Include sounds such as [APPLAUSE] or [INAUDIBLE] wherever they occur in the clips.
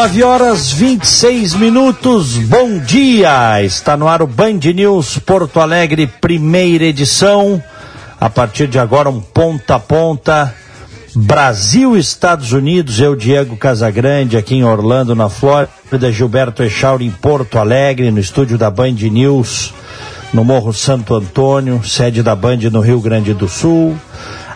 9 horas 26 minutos, bom dia! Está no ar o Band News Porto Alegre, primeira edição. A partir de agora, um ponta a ponta. Brasil, Estados Unidos, eu, Diego Casagrande, aqui em Orlando, na Flórida, Gilberto Echauri em Porto Alegre, no estúdio da Band News, no Morro Santo Antônio, sede da Band no Rio Grande do Sul.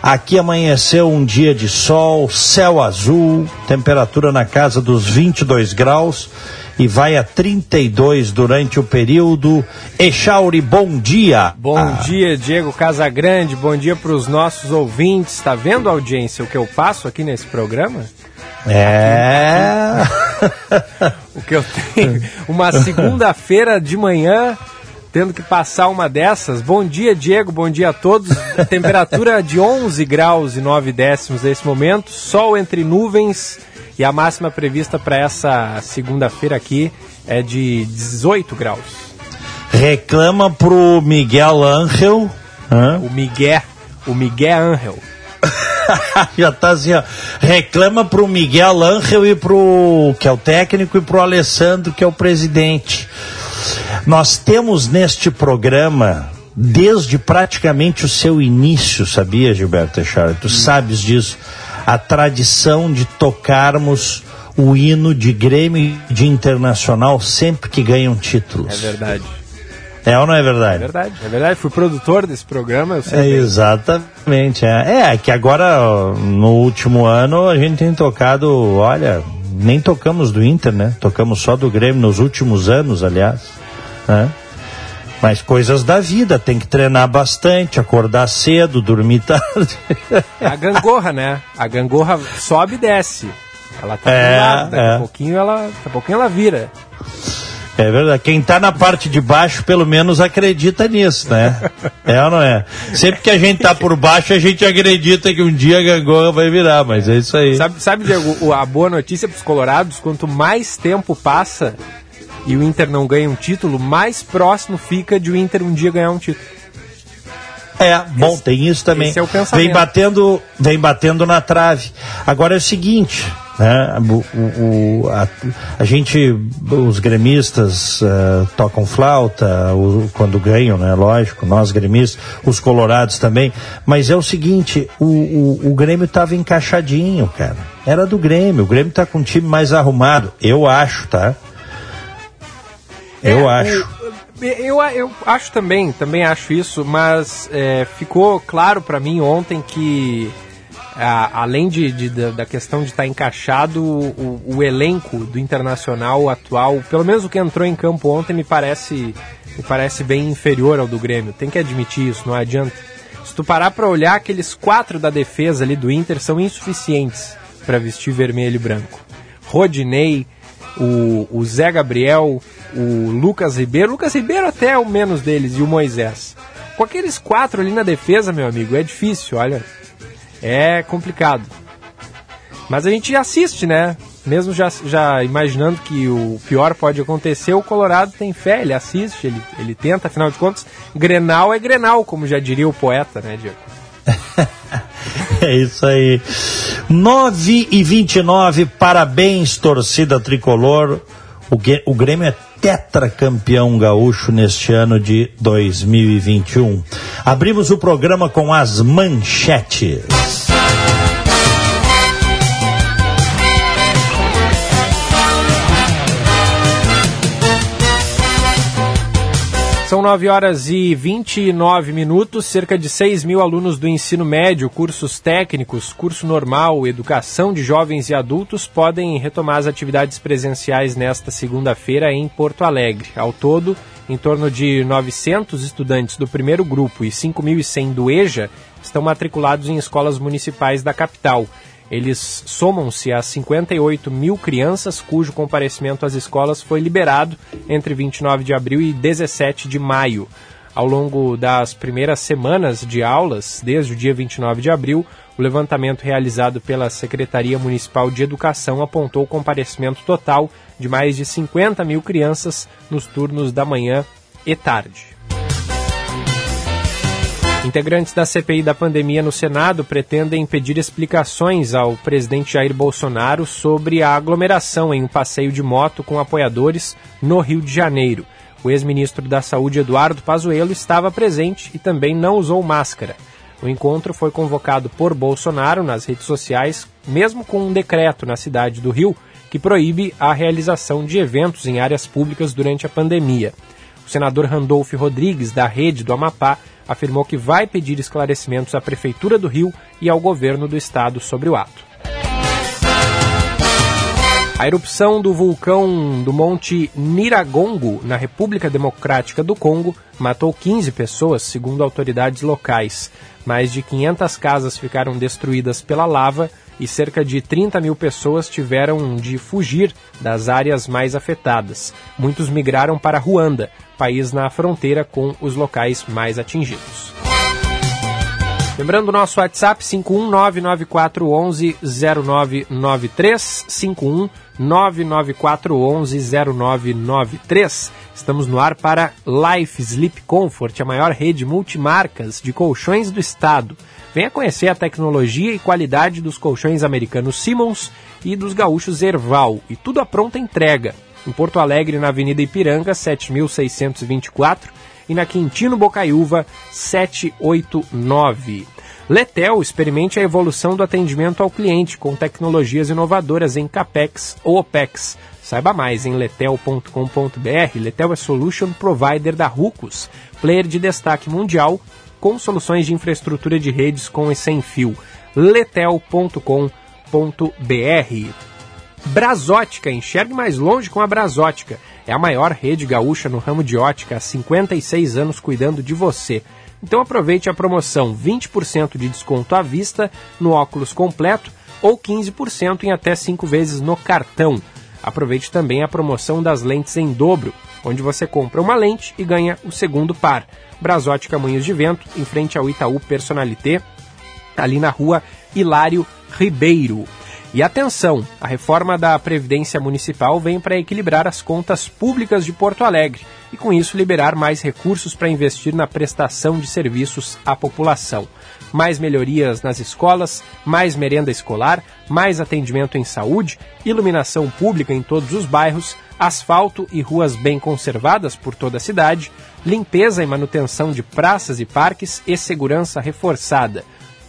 Aqui amanheceu um dia de sol, céu azul, temperatura na casa dos 22 graus e vai a 32 durante o período. Echauri, bom dia. Bom Ah, dia, Diego Casagrande. Bom dia para os nossos ouvintes. Está vendo a audiência o que eu passo aqui nesse programa? É. [LAUGHS] O que eu tenho? Uma segunda-feira de manhã, tendo que passar uma dessas. Bom dia, Diego. Bom dia a todos. Temperatura de 11 graus e 9 décimos nesse momento. Sol entre nuvens. E a máxima prevista para essa segunda-feira aqui é de 18 graus. Reclama pro Miguel Ángel. hã? O Miguel, o Miguel Angel. [LAUGHS] Já tá assim, ó. Reclama pro Miguel Ángel e pro. que é o técnico, e pro Alessandro, que é o presidente. Nós temos neste programa, desde praticamente o seu início, sabia, Gilberto Echara? Tu sabes disso. A tradição de tocarmos o hino de Grêmio e de Internacional sempre que ganham títulos. É verdade. É ou não é É verdade? verdade, é verdade. Fui produtor desse programa, eu sei. É, exatamente. É. é que agora, no último ano, a gente tem tocado, olha, nem tocamos do Inter, né? Tocamos só do Grêmio nos últimos anos, aliás. Né? Mas coisas da vida, tem que treinar bastante, acordar cedo, dormir tarde. A gangorra, né? A gangorra sobe e desce. Ela tá É, do lado, daqui é. a pouquinho ela, daqui a pouquinho ela vira. É verdade. Quem tá na parte de baixo, pelo menos, acredita nisso, né? [LAUGHS] É ou não é? Sempre que a gente tá por baixo, a gente acredita que um dia a gangorra vai virar, mas é isso aí. Sabe, sabe Diego, a boa notícia pros colorados, quanto mais tempo passa e o Inter não ganha um título, mais próximo fica de o Inter um dia ganhar um título. É, bom, tem isso também. esse é o pensamento. Vem batendo, vem batendo na trave. Agora é o seguinte, né? O, o- a, a gente, os gremistas eh, tocam flauta o- quando ganham, né? Lógico, nós gremistas, os colorados também. Mas é o seguinte, o, o, o Grêmio estava encaixadinho, cara. Era do Grêmio. O Grêmio tá com um time mais arrumado, eu acho, tá? Eu É, acho. o- eu, eu acho também, também acho isso, mas é, ficou claro pra mim ontem que a- além de, de- da, questão de estar encaixado, o, o elenco do Internacional atual, pelo menos o que entrou em campo ontem, me parece, me parece bem inferior ao do Grêmio. Tem que admitir isso, não adianta. Se tu parar pra olhar, aqueles quatro da defesa ali do Inter são insuficientes pra vestir vermelho e branco. Rodinei, o, o Zé Gabriel, o Lucas Ribeiro, Lucas Ribeiro até é o menos deles, e o Moisés. Com aqueles quatro ali na defesa, meu amigo, é difícil, olha. É complicado. Mas a gente assiste, né? Mesmo já, já imaginando que o pior pode acontecer, o Colorado tem fé, ele assiste, ele, ele tenta, afinal de contas, Grenal é Grenal, como já diria o poeta, né, Diego? [LAUGHS] É isso aí. 9 e 29, parabéns, torcida tricolor. O, o Grêmio é tetracampeão gaúcho neste ano de 2021. Abrimos o programa com as manchetes. São 9 horas e 29 minutos. Cerca de 6 mil alunos do ensino médio, cursos técnicos, curso normal, educação de jovens e adultos podem retomar as atividades presenciais nesta segunda-feira em Porto Alegre. Ao todo, em torno de 900 estudantes do primeiro grupo e 5.100 do EJA estão matriculados em escolas municipais da capital. Eles somam-se a 58 mil crianças cujo comparecimento às escolas foi liberado entre 29 de abril e 17 de maio. Ao longo das primeiras semanas de aulas, desde o dia 29 de abril, o levantamento realizado pela Secretaria Municipal de Educação apontou o comparecimento total de mais de 50 mil crianças nos turnos da manhã e tarde. Integrantes da CPI da pandemia no Senado pretendem pedir explicações ao presidente Jair Bolsonaro sobre a aglomeração em um passeio de moto com apoiadores no Rio de Janeiro. O ex-ministro da Saúde, Eduardo Pazuello, estava presente e também não usou máscara. O encontro foi convocado por Bolsonaro nas redes sociais, mesmo com um decreto na cidade do Rio que proíbe a realização de eventos em áreas públicas durante a pandemia. O senador Randolph Rodrigues, da Rede do Amapá, afirmou que vai pedir esclarecimentos à Prefeitura do Rio e ao governo do estado sobre o ato. A erupção do vulcão do Monte Niragongo, na República Democrática do Congo, matou 15 pessoas, segundo autoridades locais. Mais de 500 casas ficaram destruídas pela lava e cerca de 30 mil pessoas tiveram de fugir das áreas mais afetadas. Muitos migraram para Ruanda, país na fronteira com os locais mais atingidos. Lembrando o nosso WhatsApp 51994110993, 51994110993. Estamos no ar para Life Sleep Comfort, a maior rede multimarcas de colchões do estado. Venha conhecer a tecnologia e qualidade dos colchões americanos Simmons e dos gaúchos Erval, e tudo à pronta entrega em Porto Alegre, na Avenida Ipiranga, 7624, e na Quintino Bocaiúva, 789. Letel experimente a evolução do atendimento ao cliente com tecnologias inovadoras em CAPEX ou OPEX. Saiba mais em letel.com.br. Letel é Solution Provider da Rucos, player de destaque mundial com soluções de infraestrutura de redes com e sem fio. letel.com.br. Brasótica, enxergue mais longe com a Brasótica. É a maior rede gaúcha no ramo de ótica há 56 anos cuidando de você. Então aproveite a promoção 20% de desconto à vista no óculos completo ou 15% em até 5 vezes no cartão. Aproveite também a promoção das lentes em dobro, onde você compra uma lente e ganha o segundo par. Brasótica Moinhos de Vento, em frente ao Itaú Personalité, ali na rua Hilário Ribeiro. E atenção, a reforma da Previdência Municipal vem para equilibrar as contas públicas de Porto Alegre e, com isso, liberar mais recursos para investir na prestação de serviços à população. Mais melhorias nas escolas, mais merenda escolar, mais atendimento em saúde, iluminação pública em todos os bairros, asfalto e ruas bem conservadas por toda a cidade, limpeza e manutenção de praças e parques e segurança reforçada.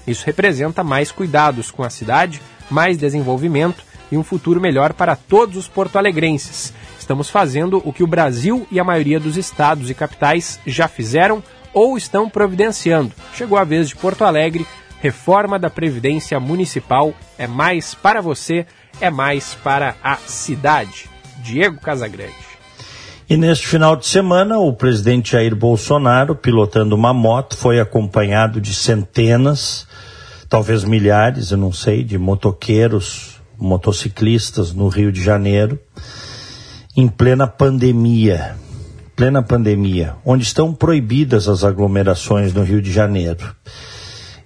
Isso representa mais cuidados com a cidade mais desenvolvimento e um futuro melhor para todos os porto-alegrenses. Estamos fazendo o que o Brasil e a maioria dos estados e capitais já fizeram ou estão providenciando. Chegou a vez de Porto Alegre. Reforma da Previdência Municipal é mais para você, é mais para a cidade. Diego Casagrande. E neste final de semana, o presidente Jair Bolsonaro, pilotando uma moto, foi acompanhado de centenas talvez milhares, eu não sei, de motoqueiros, motociclistas no Rio de Janeiro, em plena pandemia, plena pandemia, onde estão proibidas as aglomerações no Rio de Janeiro.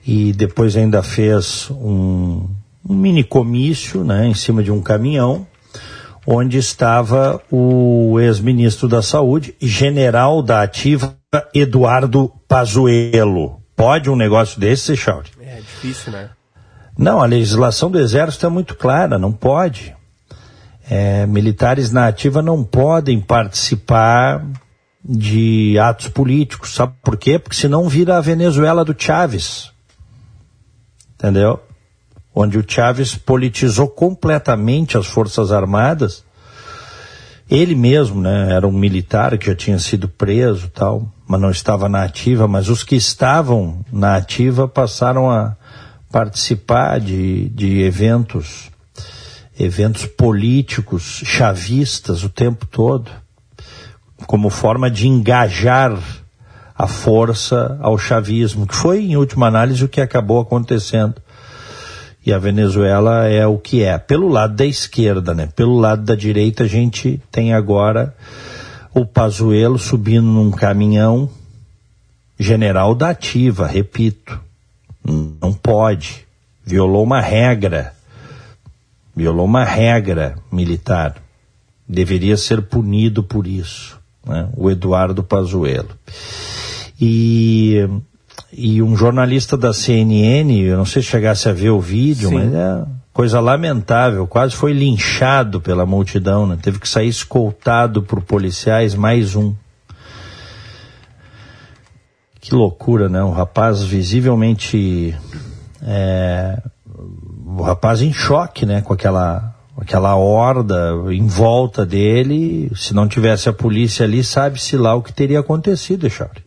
E depois ainda fez um, um mini comício, né, em cima de um caminhão, onde estava o ex-ministro da Saúde, general da ativa, Eduardo Pazuello. Pode um negócio desse, Chauri? É difícil, né? Não, a legislação do Exército é muito clara, não pode. É, militares na ativa não podem participar de atos políticos. Sabe por quê? Porque senão vira a Venezuela do Chávez. Entendeu? Onde o Chávez politizou completamente as Forças Armadas Ele mesmo, né, era um militar que já tinha sido preso tal, mas não estava na ativa, mas os que estavam na ativa passaram a participar de, de eventos, eventos políticos, chavistas o tempo todo, como forma de engajar a força ao chavismo, que foi, em última análise, o que acabou acontecendo e a Venezuela é o que é. Pelo lado da esquerda, né? Pelo lado da direita, a gente tem agora o Pazuello subindo num caminhão general da ativa, repito. Não pode. Violou uma regra. Violou uma regra militar. Deveria ser punido por isso. Né? O Eduardo Pazuello. E e um jornalista da CNN, eu não sei se chegasse a ver o vídeo, Sim. mas é coisa lamentável, quase foi linchado pela multidão, né? Teve que sair escoltado por policiais, mais um. Que loucura, né? Um rapaz visivelmente. É, o rapaz em choque, né? Com aquela, aquela horda em volta dele. Se não tivesse a polícia ali, sabe-se lá o que teria acontecido, Charlie.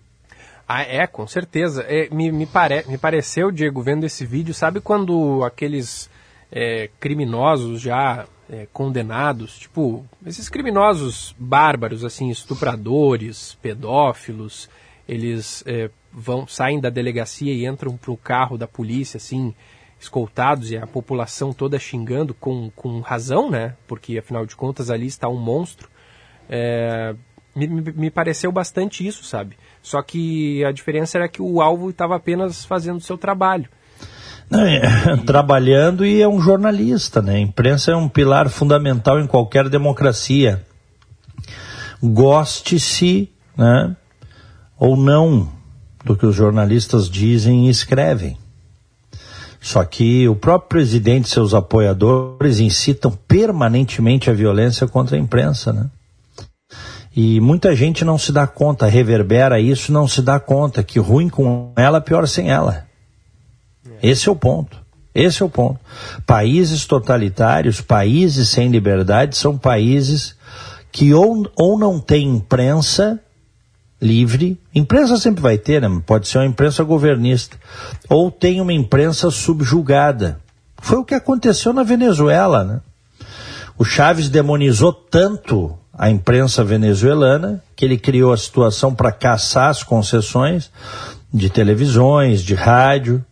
Ah, é, com certeza. É, me, me, pare, me pareceu, Diego, vendo esse vídeo, sabe quando aqueles é, criminosos já é, condenados, tipo, esses criminosos bárbaros, assim, estupradores, pedófilos, eles é, vão saem da delegacia e entram pro carro da polícia, assim, escoltados e a população toda xingando com, com razão, né? Porque afinal de contas ali está um monstro. É, me, me, pareceu bastante isso, sabe? Só que a diferença era que o alvo estava apenas fazendo o seu trabalho. É, [LAUGHS] trabalhando e é um jornalista, né? A imprensa é um pilar fundamental em qualquer democracia. Goste-se, né? Ou não do que os jornalistas dizem e escrevem. Só que o próprio presidente e seus apoiadores incitam permanentemente a violência contra a imprensa, né? E muita gente não se dá conta, reverbera isso, não se dá conta que ruim com ela, pior sem ela. Esse é o ponto. Esse é o ponto. Países totalitários, países sem liberdade, são países que ou, ou não têm imprensa livre, imprensa sempre vai ter, né? pode ser uma imprensa governista, ou tem uma imprensa subjugada. Foi o que aconteceu na Venezuela, né? O Chaves demonizou tanto a imprensa venezuelana, que ele criou a situação para caçar as concessões de televisões, de rádio,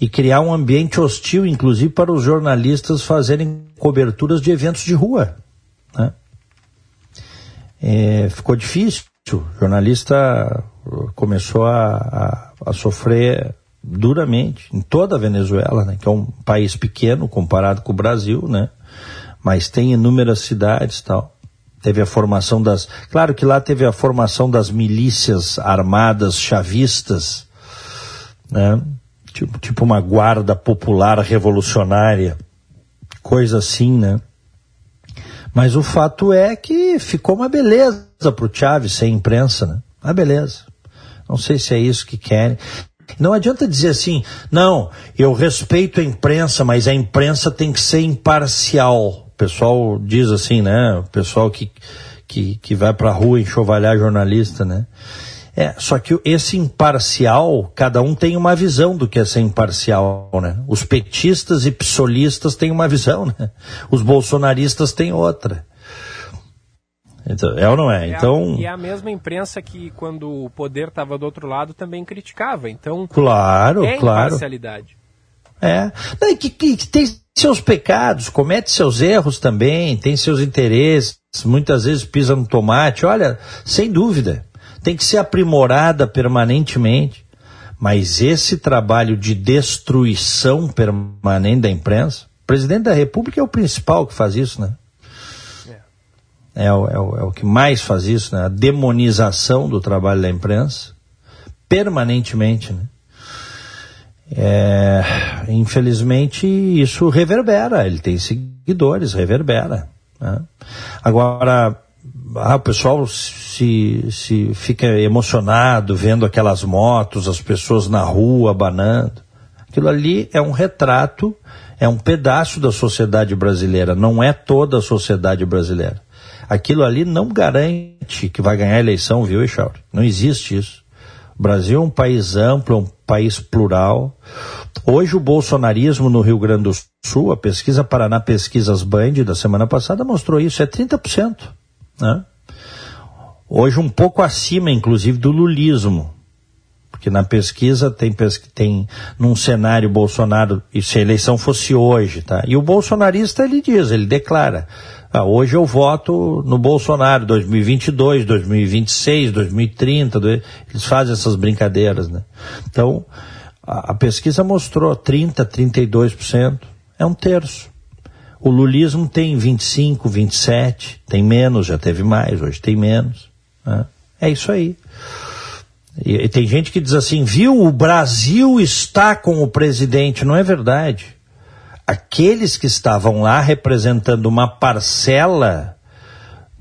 e criar um ambiente hostil, inclusive, para os jornalistas fazerem coberturas de eventos de rua. Né? É, ficou difícil. O jornalista começou a, a, a, sofrer duramente em toda a Venezuela, né? que é um país pequeno comparado com o Brasil, né? mas tem inúmeras cidades tal teve a formação das. Claro que lá teve a formação das milícias armadas chavistas, né? Tipo, tipo uma guarda popular revolucionária, coisa assim, né? Mas o fato é que ficou uma beleza para o Chaves sem imprensa, né? Uma beleza. Não sei se é isso que querem. Não adianta dizer assim, não, eu respeito a imprensa, mas a imprensa tem que ser imparcial pessoal diz assim, né? O pessoal que, que, que vai para a rua enxovalhar jornalista, né? É, só que esse imparcial, cada um tem uma visão do que é ser imparcial, né? Os petistas e psolistas têm uma visão, né? Os bolsonaristas têm outra. Então, é ou não é? é então... A, e é a mesma imprensa que, quando o poder estava do outro lado, também criticava. Então, claro, é claro. imparcialidade. É. Não, que, que, que tem seus pecados, comete seus erros também, tem seus interesses, muitas vezes pisa no tomate. Olha, sem dúvida, tem que ser aprimorada permanentemente. Mas esse trabalho de destruição permanente da imprensa, o presidente da República é o principal que faz isso, né? É, é, o, é, o, é o que mais faz isso, né? A demonização do trabalho da imprensa, permanentemente, né? É, infelizmente, isso reverbera, ele tem seguidores, reverbera. Né? Agora, ah, o pessoal se, se fica emocionado vendo aquelas motos, as pessoas na rua abanando. Aquilo ali é um retrato, é um pedaço da sociedade brasileira, não é toda a sociedade brasileira. Aquilo ali não garante que vai ganhar a eleição, viu, Echauri? Não existe isso. O Brasil é um país amplo, é um país plural. Hoje o bolsonarismo no Rio Grande do Sul, a pesquisa Paraná Pesquisas Band da semana passada mostrou isso, é 30%. Né? Hoje um pouco acima, inclusive, do lulismo. Porque na pesquisa tem, tem num cenário Bolsonaro, e se a eleição fosse hoje, tá? E o bolsonarista ele diz, ele declara, ah, hoje eu voto no Bolsonaro, 2022, 2026, 2030, eles fazem essas brincadeiras, né? Então, a, a pesquisa mostrou 30, 32%, é um terço. O lulismo tem 25, 27, tem menos, já teve mais, hoje tem menos. Né? É isso aí. E, e tem gente que diz assim, viu, o Brasil está com o presidente. Não é verdade. Aqueles que estavam lá representando uma parcela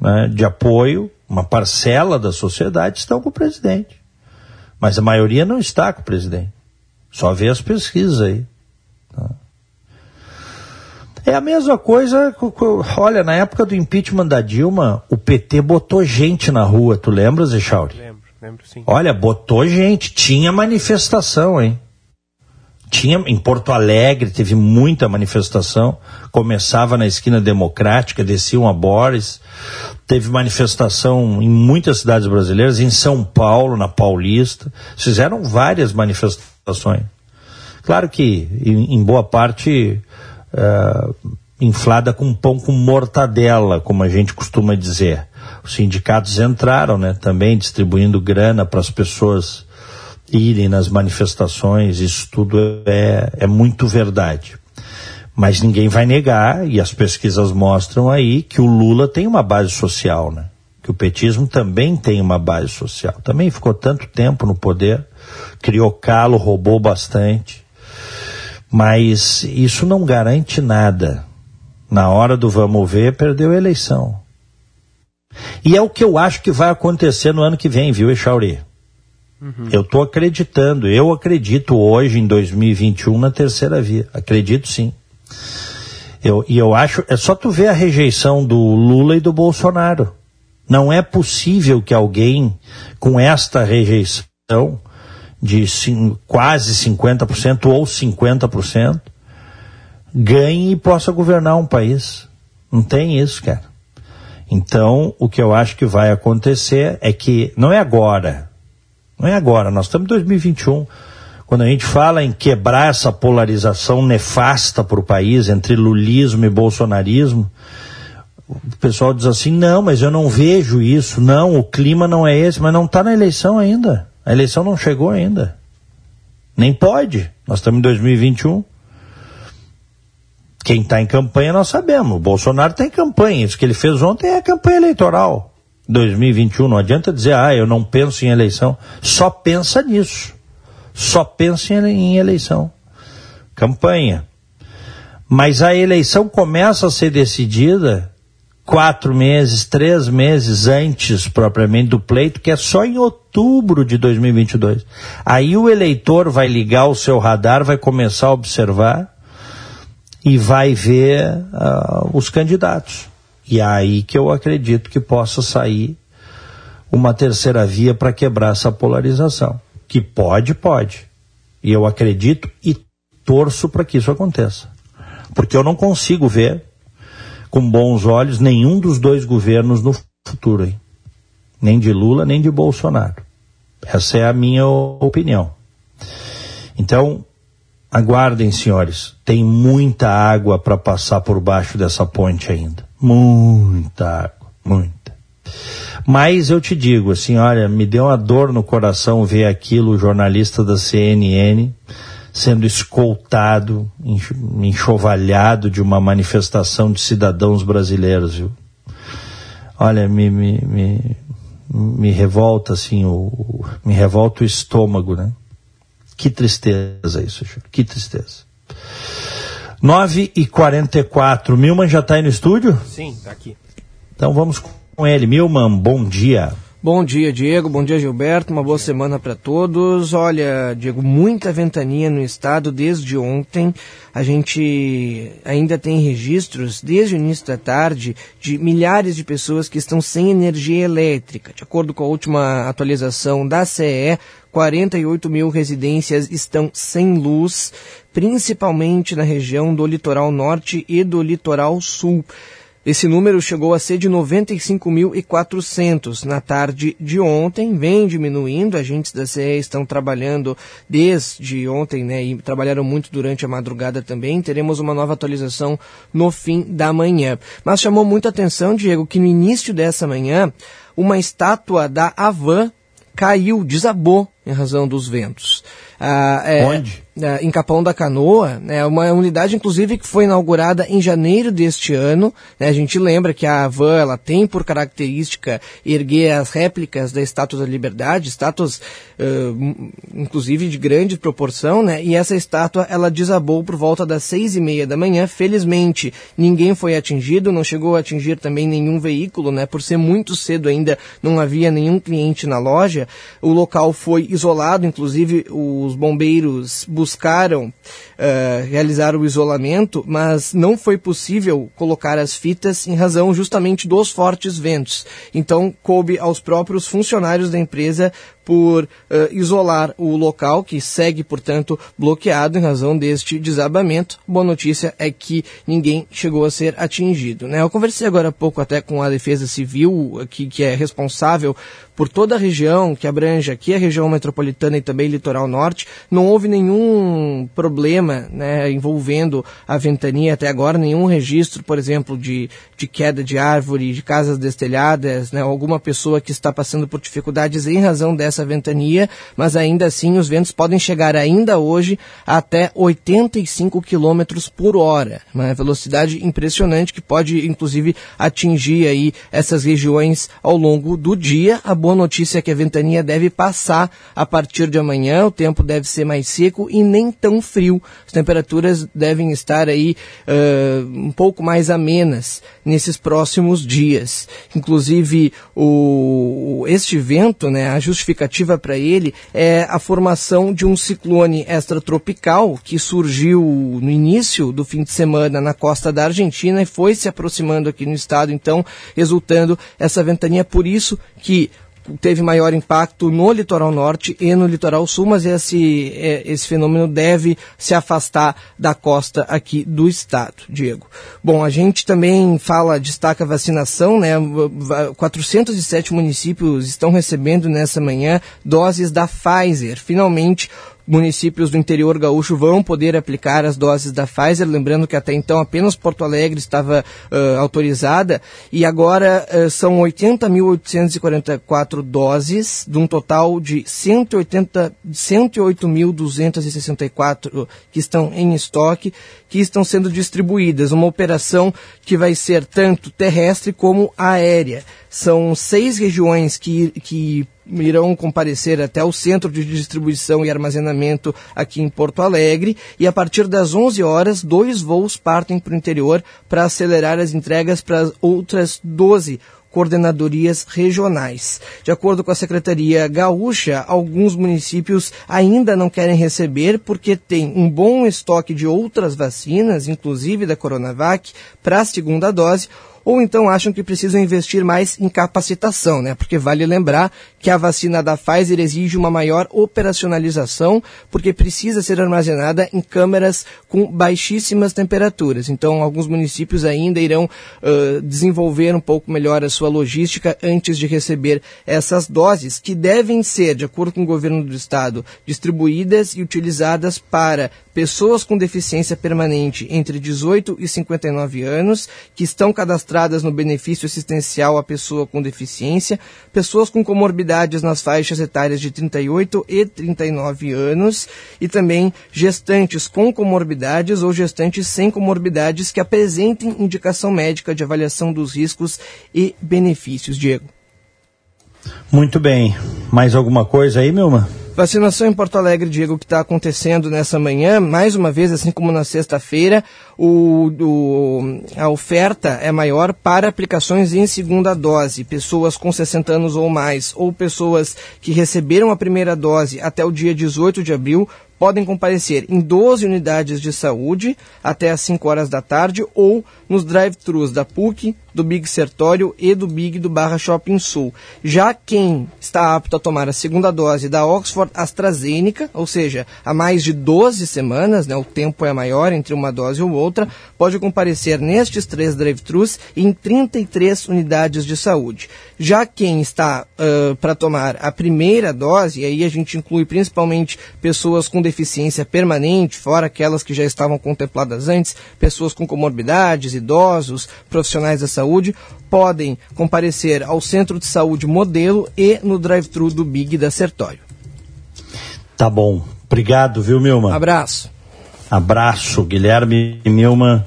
né, de apoio, uma parcela da sociedade, estão com o presidente. Mas a maioria não está com o presidente. Só vê as pesquisas aí. Tá? É a mesma coisa, olha, na época do impeachment da Dilma, o PT botou gente na rua, tu lembras, Echauri? Lembro, lembro sim. Olha, botou gente, tinha manifestação, hein? Tinha, em Porto Alegre teve muita manifestação, começava na esquina democrática, desciam a Boris, teve manifestação em muitas cidades brasileiras, em São Paulo, na Paulista, fizeram várias manifestações. Claro que, em, em boa parte, uh, inflada com pão com mortadela, como a gente costuma dizer. Os sindicatos entraram, né, também distribuindo grana para as pessoas irem nas manifestações, isso tudo é, é muito verdade. Mas ninguém vai negar, e as pesquisas mostram aí, que o Lula tem uma base social, né? Que o petismo também tem uma base social. Também ficou tanto tempo no poder, criou calo, roubou bastante. Mas isso não garante nada. Na hora do vamos ver, perdeu a eleição. E é o que eu acho que vai acontecer no ano que vem, viu, Echauri? Uhum. Eu estou acreditando, eu acredito hoje, em 2021, na terceira via. Acredito sim. Eu, e eu acho, é só tu ver a rejeição do Lula e do Bolsonaro. Não é possível que alguém com esta rejeição de sim, quase 50% ou 50% ganhe e possa governar um país. Não tem isso, cara. Então, o que eu acho que vai acontecer é que não é agora. Não é agora, nós estamos em 2021. Quando a gente fala em quebrar essa polarização nefasta para o país entre lulismo e bolsonarismo, o pessoal diz assim: não, mas eu não vejo isso, não, o clima não é esse, mas não está na eleição ainda. A eleição não chegou ainda. Nem pode. Nós estamos em 2021. Quem está em campanha nós sabemos. O Bolsonaro está em campanha. Isso que ele fez ontem é campanha eleitoral. 2021. Não adianta dizer, ah, eu não penso em eleição. Só pensa nisso. Só pensa em eleição. Campanha. Mas a eleição começa a ser decidida quatro meses, três meses antes propriamente do pleito, que é só em outubro de 2022. Aí o eleitor vai ligar o seu radar, vai começar a observar e vai ver uh, os candidatos. E é aí que eu acredito que possa sair uma terceira via para quebrar essa polarização. Que pode, pode. E eu acredito e torço para que isso aconteça. Porque eu não consigo ver com bons olhos nenhum dos dois governos no futuro, hein? nem de Lula nem de Bolsonaro. Essa é a minha opinião. Então, aguardem, senhores, tem muita água para passar por baixo dessa ponte ainda. Muita água, muita. Mas eu te digo assim, olha, me deu uma dor no coração ver aquilo, o jornalista da CNN sendo escoltado, enxovalhado de uma manifestação de cidadãos brasileiros, viu? Olha, me, me, me, me revolta assim, o, me revolta o estômago, né? Que tristeza isso, que tristeza. 9 e 44 Milman já está aí no estúdio? Sim, está aqui. Então vamos com ele. Milman, bom dia. Bom dia, Diego. Bom dia, Gilberto. Uma boa semana para todos. Olha, Diego, muita ventania no estado desde ontem. A gente ainda tem registros desde o início da tarde de milhares de pessoas que estão sem energia elétrica. De acordo com a última atualização da CE, 48 mil residências estão sem luz, principalmente na região do litoral norte e do litoral sul. Esse número chegou a ser de 95.400 na tarde de ontem, vem diminuindo. Agentes da CE estão trabalhando desde ontem, né, e trabalharam muito durante a madrugada também. Teremos uma nova atualização no fim da manhã. Mas chamou muita atenção, Diego, que no início dessa manhã, uma estátua da Avan caiu, desabou em razão dos ventos. Ah, é, Onde? Em Capão da Canoa, né, uma unidade inclusive que foi inaugurada em janeiro deste ano. Né, a gente lembra que a Avan ela tem por característica erguer as réplicas da Estátua da Liberdade, estátuas uh, inclusive de grande proporção, né, e essa estátua ela desabou por volta das seis e meia da manhã. Felizmente ninguém foi atingido, não chegou a atingir também nenhum veículo, né, por ser muito cedo ainda não havia nenhum cliente na loja. O local foi isolado, inclusive os bombeiros buscaram uh, realizar o isolamento, mas não foi possível colocar as fitas em razão justamente dos fortes ventos. Então, coube aos próprios funcionários da empresa por uh, isolar o local, que segue, portanto, bloqueado em razão deste desabamento. Boa notícia é que ninguém chegou a ser atingido. Né? Eu conversei agora há pouco até com a Defesa Civil, aqui, que é responsável por toda a região, que abrange aqui a região metropolitana e também litoral norte. Não houve nenhum problema né, envolvendo a ventania até agora, nenhum registro, por exemplo, de, de queda de árvore, de casas destelhadas, né, alguma pessoa que está passando por dificuldades em razão dessa ventania, mas ainda assim os ventos podem chegar ainda hoje até 85 km por hora, uma velocidade impressionante que pode inclusive atingir aí essas regiões ao longo do dia. A boa notícia é que a ventania deve passar a partir de amanhã, o tempo deve ser mais seco e nem tão frio. As temperaturas devem estar aí uh, um pouco mais amenas nesses próximos dias. Inclusive, o, este vento, né, a justificativa para ele é a formação de um ciclone extratropical que surgiu no início do fim de semana na costa da Argentina e foi se aproximando aqui no estado, então resultando essa ventania. Por isso que teve maior impacto no litoral norte e no litoral sul, mas esse, é, esse fenômeno deve se afastar da costa aqui do estado, Diego. Bom, a gente também fala, destaca vacinação, né? 407 municípios estão recebendo nessa manhã doses da Pfizer. Finalmente, municípios do interior gaúcho vão poder aplicar as doses da Pfizer, lembrando que até então apenas Porto Alegre estava uh, autorizada, e agora uh, são 80.844 doses, de um total de 108.264 que estão em estoque, que estão sendo distribuídas. Uma operação que vai ser tanto terrestre como aérea. São seis regiões que, que irão comparecer até o centro de distribuição e armazenamento aqui em Porto Alegre e a partir das 11 horas, dois voos partem para o interior para acelerar as entregas para outras 12 coordenadorias regionais. De acordo com a Secretaria Gaúcha, alguns municípios ainda não querem receber porque tem um bom estoque de outras vacinas, inclusive da Coronavac, para a segunda dose, ou então acham que precisam investir mais em capacitação, né? Porque vale lembrar que a vacina da Pfizer exige uma maior operacionalização, porque precisa ser armazenada em câmeras com baixíssimas temperaturas. Então, alguns municípios ainda irão uh, desenvolver um pouco melhor a sua logística antes de receber essas doses, que devem ser, de acordo com o governo do estado, distribuídas e utilizadas para pessoas com deficiência permanente entre 18 e 59 anos, que estão cadastradas no benefício assistencial à pessoa com deficiência, pessoas com comorbidades nas faixas etárias de 38 e 39 anos, e também gestantes com comorbidades ou gestantes sem comorbidades que apresentem indicação médica de avaliação dos riscos e benefícios. Diego. Muito bem. Mais alguma coisa aí, Milma? Vacinação em Porto Alegre, Diego, que está acontecendo nessa manhã, mais uma vez, assim como na sexta-feira, o, o, a oferta é maior para aplicações em segunda dose, pessoas com 60 anos ou mais, ou pessoas que receberam a primeira dose até o dia 18 de abril, podem comparecer em 12 unidades de saúde até às 5 horas da tarde ou nos drive-thrus da PUC, do Big Sertório e do Big do Barra Shopping Sul. Já quem está apto a tomar a segunda dose da Oxford AstraZeneca, ou seja, há mais de 12 semanas, né, o tempo é maior entre uma dose ou outra, pode comparecer nestes três drive-thrus em 33 unidades de saúde. Já quem está uh, para tomar a primeira dose, e aí a gente inclui principalmente pessoas com deficiência permanente, fora aquelas que já estavam contempladas antes, pessoas com comorbidades, idosos, profissionais da saúde, podem comparecer ao centro de saúde modelo e no drive-thru do Big da Sertório. Tá bom. Obrigado, viu, Milma? Abraço. Abraço, Guilherme e Milma,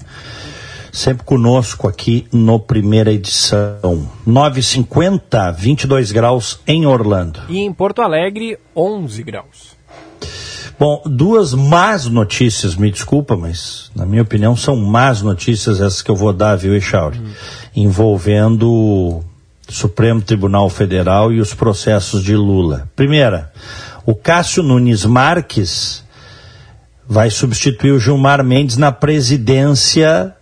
sempre conosco aqui no primeira edição. 950, 22 graus em Orlando. E em Porto Alegre, 11 graus. Bom, duas más notícias, me desculpa, mas na minha opinião são más notícias essas que eu vou dar, viu, Echauri? Hum. Envolvendo o Supremo Tribunal Federal e os processos de Lula. Primeira, o Cássio Nunes Marques vai substituir o Gilmar Mendes na presidência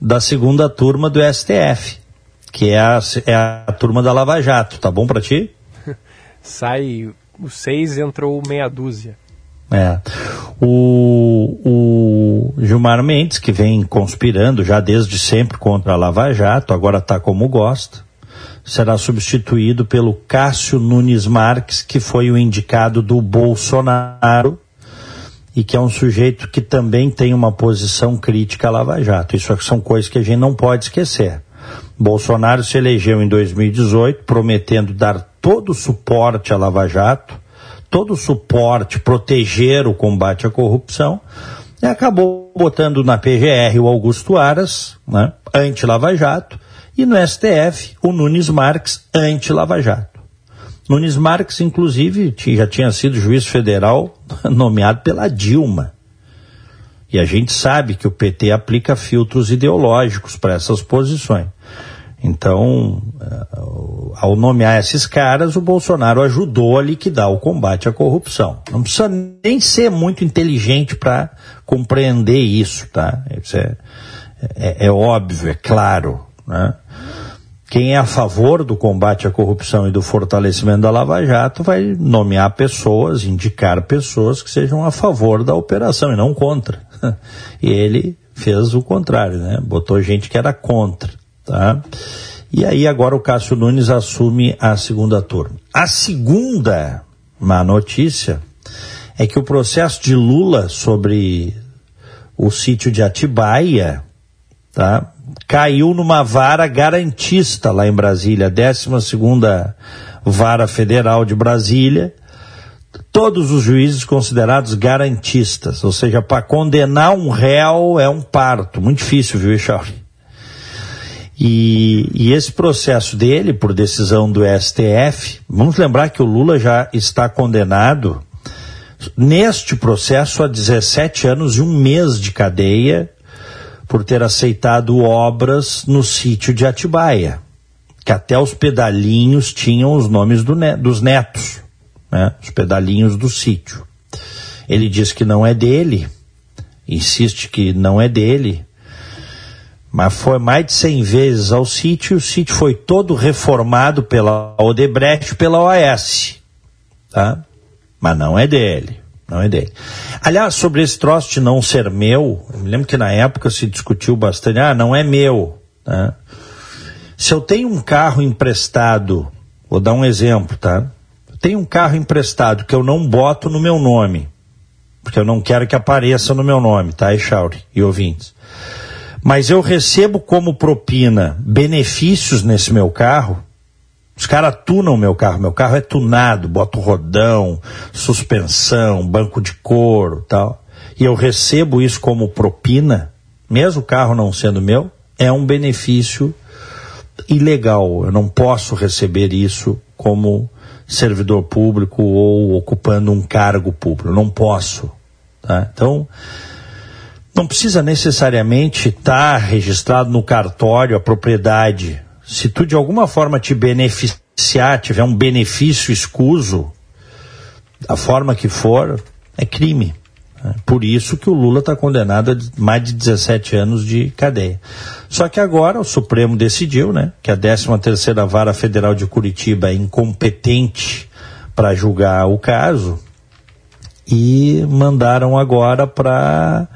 da segunda turma do STF, que é a, é a turma da Lava Jato. Tá bom para ti? [LAUGHS] Sai o seis, entrou meia dúzia. É. O, o Gilmar Mendes, que vem conspirando já desde sempre contra a Lava Jato, agora está como gosta, será substituído pelo Cássio Nunes Marques, que foi o indicado do Bolsonaro e que é um sujeito que também tem uma posição crítica à Lava Jato. Isso são coisas que a gente não pode esquecer. Bolsonaro se elegeu em 2018 prometendo dar todo o suporte à Lava Jato todo o suporte, proteger o combate à corrupção, e acabou botando na PGR o Augusto Aras, né, anti-Lava Jato, e no STF o Nunes Marques, anti-Lava Jato. Nunes Marques, inclusive, já tinha sido juiz federal [LAUGHS] nomeado pela Dilma. E a gente sabe que o PT aplica filtros ideológicos para essas posições. Então, eh, ao nomear esses caras, o Bolsonaro ajudou a liquidar o combate à corrupção. Não precisa nem ser muito inteligente para compreender isso, tá? Isso é, é, é, óbvio, é claro, né? Quem é a favor do combate à corrupção e do fortalecimento da Lava Jato vai nomear pessoas, indicar pessoas que sejam a favor da operação e não contra. [LAUGHS] E ele fez o contrário, né? Botou gente que era contra. Tá? E aí agora o Cássio Nunes assume a segunda turma. A segunda má notícia é que o processo de Lula sobre o sítio de Atibaia, tá? Caiu numa vara garantista lá em Brasília, 12 segunda vara federal de Brasília, todos os juízes considerados garantistas, ou seja, para condenar um réu é um parto, muito difícil, viu, Charlie? E, e, esse processo dele, por decisão do STF, vamos lembrar que o Lula já está condenado neste processo a 17 anos e um mês de cadeia por ter aceitado obras no sítio de Atibaia, que até os pedalinhos tinham os nomes do ne dos netos, né? os pedalinhos do sítio. Ele diz que não é dele, insiste que não é dele, mas foi mais de 100 vezes ao sítio. O sítio foi todo reformado pela Odebrecht pela OAS. Tá? Mas não é dele. Não é dele. Aliás, sobre esse troço de não ser meu, eu me lembro que na época se discutiu bastante. Ah, não é meu. Tá? Se eu tenho um carro emprestado, vou dar um exemplo, tá? Eu tenho um carro emprestado que eu não boto no meu nome, porque eu não quero que apareça no meu nome, tá, Echauri e ouvintes mas eu recebo como propina benefícios nesse meu carro. Os caras tunam meu carro, meu carro é tunado, boto rodão, suspensão, banco de couro tal. E eu recebo isso como propina, mesmo o carro não sendo meu, é um benefício ilegal. Eu não posso receber isso como servidor público ou ocupando um cargo público. Não posso. Tá? Então, não precisa necessariamente estar tá registrado no cartório a propriedade. Se tu de alguma forma te beneficiar, tiver um benefício escuso, da forma que for, é crime. É por isso que o Lula está condenado a mais de 17 anos de cadeia. Só que agora o Supremo decidiu né, que a 13ª Vara Federal de Curitiba é incompetente para julgar o caso e mandaram agora para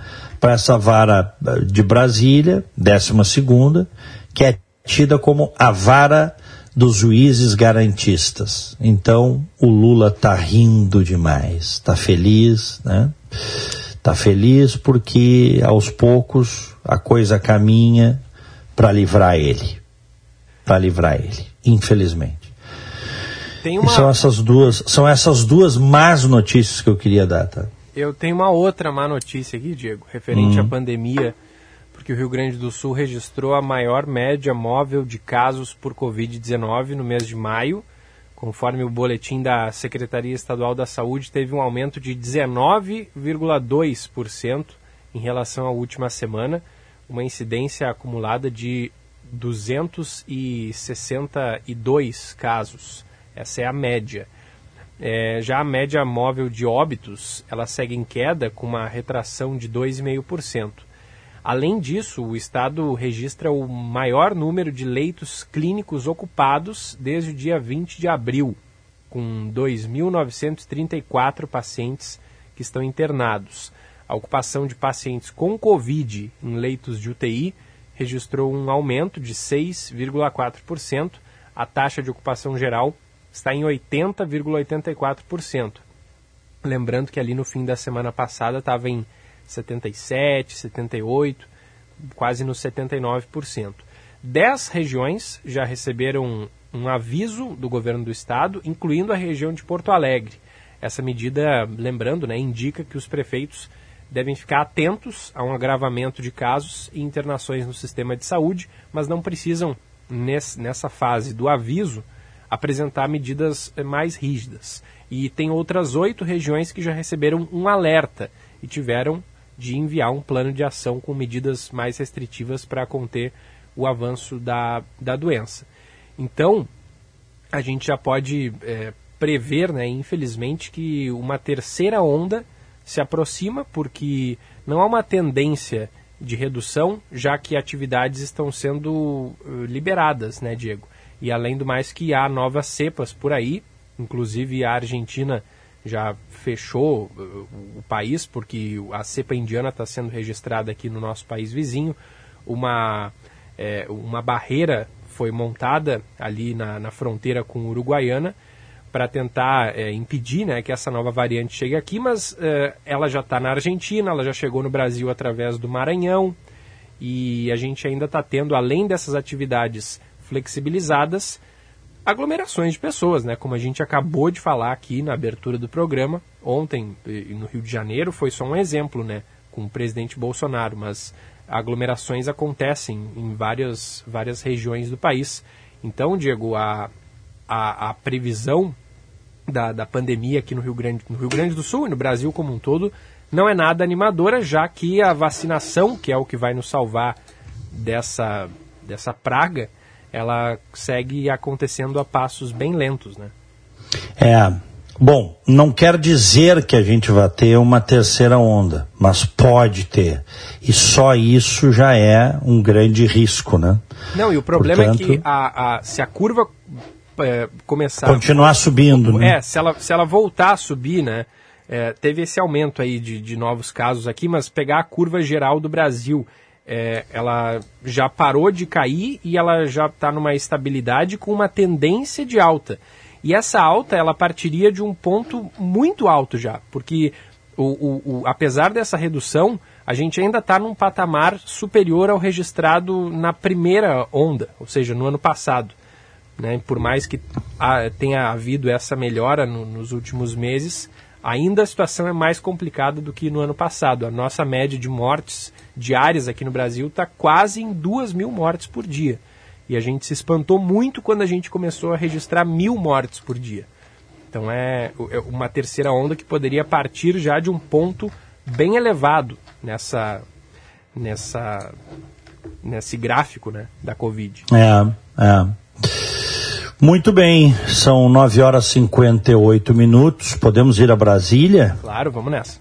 essa vara de Brasília, 12ª, que é tida como a vara dos juízes garantistas. Então, o Lula está rindo demais, está feliz, né? Está feliz porque aos poucos a coisa caminha para livrar ele. Para livrar ele, infelizmente. Uma... São essas duas, são essas duas más notícias que eu queria dar, tá? Eu tenho uma outra má notícia aqui, Diego, referente à uhum. pandemia que o Rio Grande do Sul registrou a maior média móvel de casos por Covid-19 no mês de maio. Conforme o boletim da Secretaria Estadual da Saúde, teve um aumento de 19,2% em relação à última semana, uma incidência acumulada de 262 casos. Essa é a média. É, já a média móvel de óbitos, ela segue em queda com uma retração de 2,5%. Além disso, o Estado registra o maior número de leitos clínicos ocupados desde o dia 20 de abril, com 2.934 pacientes que estão internados. A ocupação de pacientes com Covid em leitos de UTI registrou um aumento de 6,4%. A taxa de ocupação geral está em 80,84%. Lembrando que ali no fim da semana passada estava em 77, 78, quase nos 79%. Dez regiões já receberam um aviso do governo do estado, incluindo a região de Porto Alegre. Essa medida, lembrando, né, indica que os prefeitos devem ficar atentos a um agravamento de casos e internações no sistema de saúde, mas não precisam, nessa fase do aviso, apresentar medidas mais rígidas. E tem outras oito regiões que já receberam um alerta e tiveram de enviar um plano de ação com medidas mais restritivas para conter o avanço da, da doença. Então, a gente já pode é, prever, né, infelizmente, que uma terceira onda se aproxima, porque não há uma tendência de redução, já que atividades estão sendo uh, liberadas, né, Diego? E além do mais que há novas cepas por aí, inclusive a Argentina já fechou uh, o país, porque a cepa indiana está sendo registrada aqui no nosso país vizinho. Uma, é, uma barreira foi montada ali na, na fronteira com Uruguaiana para tentar é, impedir né, que essa nova variante chegue aqui, mas é, ela já está na Argentina, ela já chegou no Brasil através do Maranhão e a gente ainda está tendo, além dessas atividades flexibilizadas, aglomerações de pessoas, né? Como a gente acabou de falar aqui na abertura do programa, ontem no Rio de Janeiro foi só um exemplo, né? Com o presidente Bolsonaro, mas aglomerações acontecem em várias, várias regiões do país. Então, Diego, a, a, a previsão da, da pandemia aqui no Rio, Grande, no Rio Grande do Sul e no Brasil como um todo não é nada animadora, já que a vacinação, que é o que vai nos salvar dessa, dessa praga, ela segue acontecendo a passos bem lentos, né? É. Bom, não quer dizer que a gente vai ter uma terceira onda, mas pode ter. E só isso já é um grande risco, né? Não, e o problema Portanto, é que a, a, se a curva é, começar... Continuar subindo, né? É, se ela, se ela voltar a subir, né? É, teve esse aumento aí de, de novos casos aqui, mas pegar a curva geral do Brasil é, ela já parou de cair e ela já está numa estabilidade com uma tendência de alta. E essa alta ela partiria de um ponto muito alto já, porque o, o, o apesar dessa redução, a gente ainda está num patamar superior ao registrado na primeira onda, ou seja, no ano passado. Né? Por mais que tenha havido essa melhora no, nos últimos meses, ainda a situação é mais complicada do que no ano passado. A nossa média de mortes diárias aqui no Brasil está quase em duas mil mortes por dia. E a gente se espantou muito quando a gente começou a registrar mil mortes por dia. Então é, é uma terceira onda que poderia partir já de um ponto bem elevado nessa, nessa nesse gráfico né, da Covid. É, é. Muito bem, são 9 horas e 58 minutos. Podemos ir a Brasília? Claro, vamos nessa.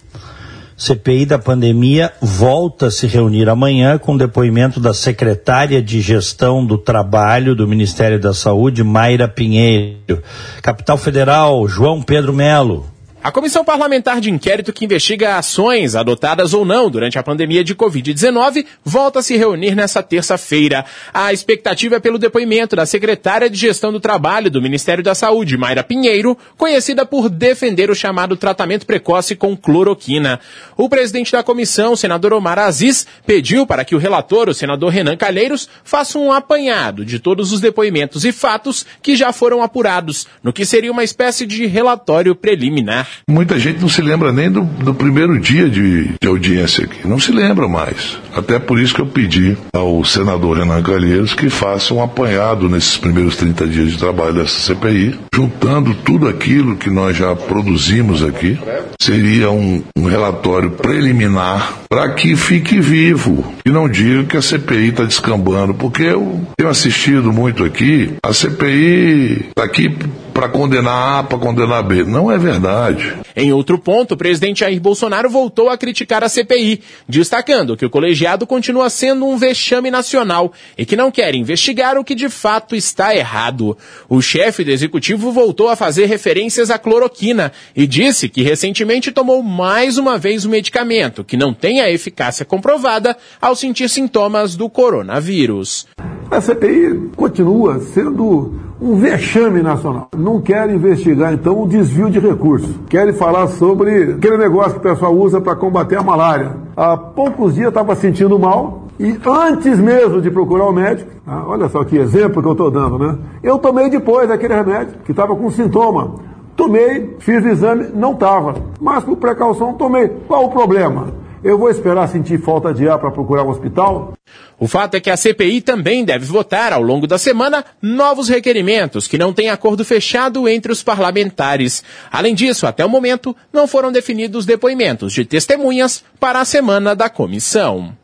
CPI da pandemia volta a se reunir amanhã com depoimento da secretária de Gestão do Trabalho do Ministério da Saúde, Mayra Pinheiro. Capital Federal, João Pedro Melo. A Comissão Parlamentar de Inquérito que investiga ações adotadas ou não durante a pandemia de Covid-19 volta a se reunir nesta terça-feira. A expectativa é pelo depoimento da secretária de Gestão do Trabalho do Ministério da Saúde, Mayra Pinheiro, conhecida por defender o chamado tratamento precoce com cloroquina. O presidente da comissão, senador Omar Aziz, pediu para que o relator, o senador Renan Calheiros, faça um apanhado de todos os depoimentos e fatos que já foram apurados, no que seria uma espécie de relatório preliminar. Muita gente não se lembra nem do, do primeiro dia de, de, audiência aqui, não se lembra mais. Até por isso que eu pedi ao senador Renan Calheiros que faça um apanhado nesses primeiros 30 dias de trabalho dessa CPI, juntando tudo aquilo que nós já produzimos aqui. Seria um, um relatório preliminar para que fique vivo e não diga que a CPI está descambando, porque eu tenho assistido muito aqui, a CPI está aqui para condenar A, para condenar B. Não é verdade. Em outro ponto, o presidente Jair Bolsonaro voltou a criticar a CPI, destacando que o colegiado continua sendo um vexame nacional e que não quer investigar o que de fato está errado. O chefe do executivo voltou a fazer referências à cloroquina e disse que recentemente tomou mais uma vez o medicamento, que não tem a eficácia comprovada ao sentir sintomas do coronavírus. A CPI continua sendo um vexame nacional. Não quer investigar, então, o desvio de recursos. Querem falar sobre aquele negócio que o pessoal usa para combater a malária. Há poucos dias estava sentindo mal e antes mesmo de procurar o médico, ah, olha só que exemplo que eu estou dando, né? Eu tomei depois daquele remédio que estava com sintoma. Tomei, fiz o exame, não estava. Mas por precaução tomei. Qual o problema? Eu vou esperar sentir falta de ar para procurar um hospital? O fato é que a CPI também deve votar ao longo da semana novos requerimentos que não têm acordo fechado entre os parlamentares. Além disso, até o momento, não foram definidos depoimentos de testemunhas para a semana da comissão.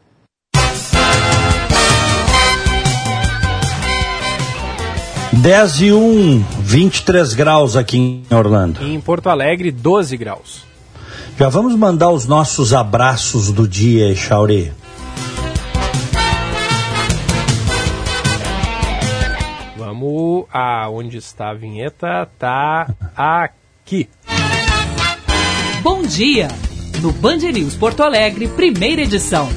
Dez e um, 23 graus aqui em Orlando. E em Porto Alegre, 12 graus. Já vamos mandar os nossos abraços do dia, Chauri. Vamos aonde está a vinheta? Tá aqui. Bom dia! No Band News Porto Alegre, primeira edição.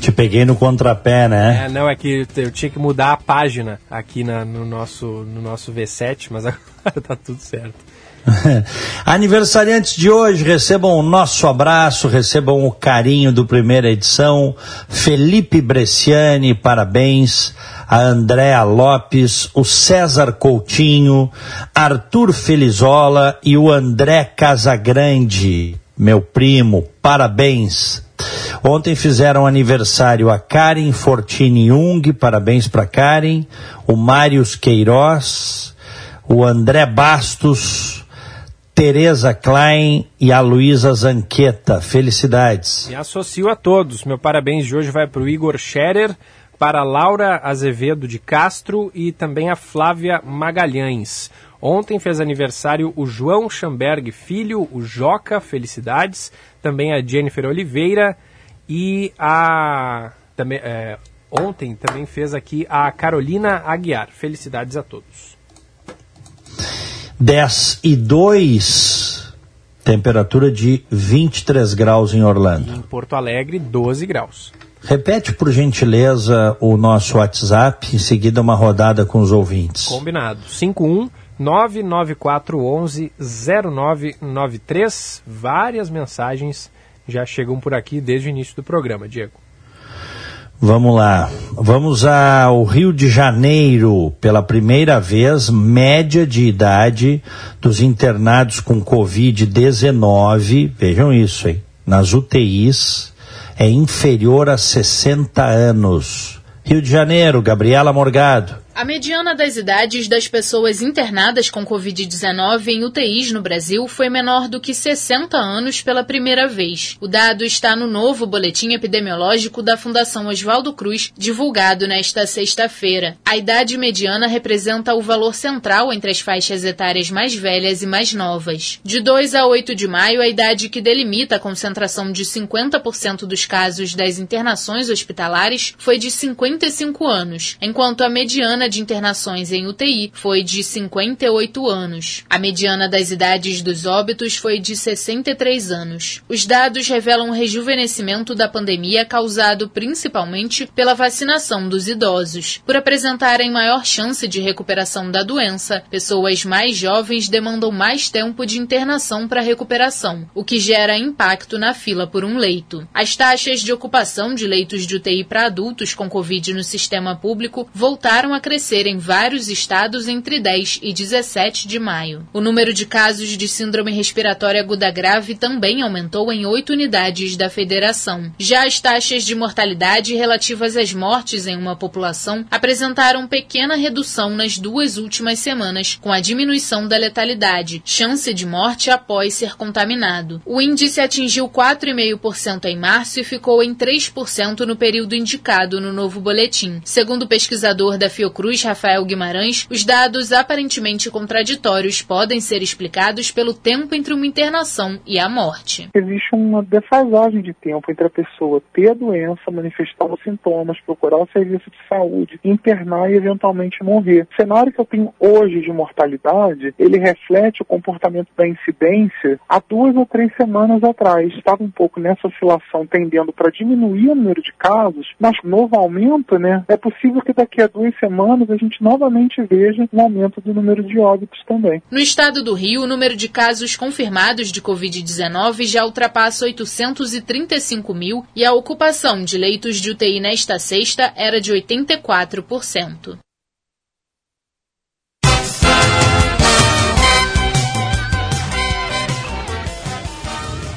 Te peguei no contrapé, né? É, não, é que eu tinha que mudar a página aqui na, no, nosso, no nosso V7, mas [LAUGHS] agora tá tudo certo. [LAUGHS] Aniversariantes de hoje, recebam o nosso abraço, recebam o carinho do primeira edição. Felipe Bresciani, parabéns. A Andréa Lopes, o César Coutinho, Arthur Felizola e o André Casagrande, meu primo, parabéns. Ontem fizeram aniversário a Karen Fortini Jung, parabéns para Karen, o Marius Queiroz, o André Bastos, Tereza Klein e a Luísa Zanqueta. Felicidades. E associo a todos. Meu parabéns de hoje vai para o Igor Scherer, para a Laura Azevedo de Castro e também a Flávia Magalhães. Ontem fez aniversário o João Schamberg Filho, o Joca, felicidades. Também a Jennifer Oliveira e a. Também, é, ontem também fez aqui a Carolina Aguiar. Felicidades a todos. 10 e 2, temperatura de 23 graus em Orlando. Em Porto Alegre, 12 graus. Repete, por gentileza, o nosso WhatsApp, em seguida uma rodada com os ouvintes. Combinado. 51 99411 0993. Várias mensagens já chegam por aqui desde o início do programa, Diego. Vamos lá. Vamos ao Rio de Janeiro. Pela primeira vez, média de idade dos internados com Covid-19, vejam isso, hein? Nas UTIs, é inferior a 60 anos. Rio de Janeiro, Gabriela Morgado. A mediana das idades das pessoas internadas com Covid-19 em UTIs no Brasil foi menor do que 60 anos pela primeira vez. O dado está no novo boletim epidemiológico da Fundação Oswaldo Cruz, divulgado nesta sexta-feira. A idade mediana representa o valor central entre as faixas etárias mais velhas e mais novas. De 2 a 8 de maio, a idade que delimita a concentração de 50% dos casos das internações hospitalares foi de 55 anos, enquanto a mediana de internações em UTI foi de 58 anos. A mediana das idades dos óbitos foi de 63 anos. Os dados revelam rejuvenescimento da pandemia causado principalmente pela vacinação dos idosos. Por apresentarem maior chance de recuperação da doença, pessoas mais jovens demandam mais tempo de internação para recuperação, o que gera impacto na fila por um leito. As taxas de ocupação de leitos de UTI para adultos com Covid no sistema público voltaram a crescer em vários estados entre 10 e 17 de maio. O número de casos de síndrome respiratória aguda grave também aumentou em oito unidades da federação. Já as taxas de mortalidade relativas às mortes em uma população apresentaram pequena redução nas duas últimas semanas, com a diminuição da letalidade, chance de morte após ser contaminado. O índice atingiu 4,5% em março e ficou em 3% no período indicado no novo boletim. Segundo o pesquisador da Fiocruz, Rafael Guimarães, os dados aparentemente contraditórios podem ser explicados pelo tempo entre uma internação e a morte. Existe uma defasagem de tempo entre a pessoa ter a doença, manifestar os sintomas, procurar o serviço de saúde, internar e eventualmente morrer. O cenário que eu tenho hoje de mortalidade, ele reflete o comportamento da incidência há duas ou três semanas atrás. Estava um pouco nessa oscilação, tendendo para diminuir o número de casos, mas novo aumento, né? É possível que daqui a duas semanas a gente novamente veja um aumento do número de óbitos também. No estado do Rio, o número de casos confirmados de Covid-19 já ultrapassa 835 mil e a ocupação de leitos de UTI nesta sexta era de 84%.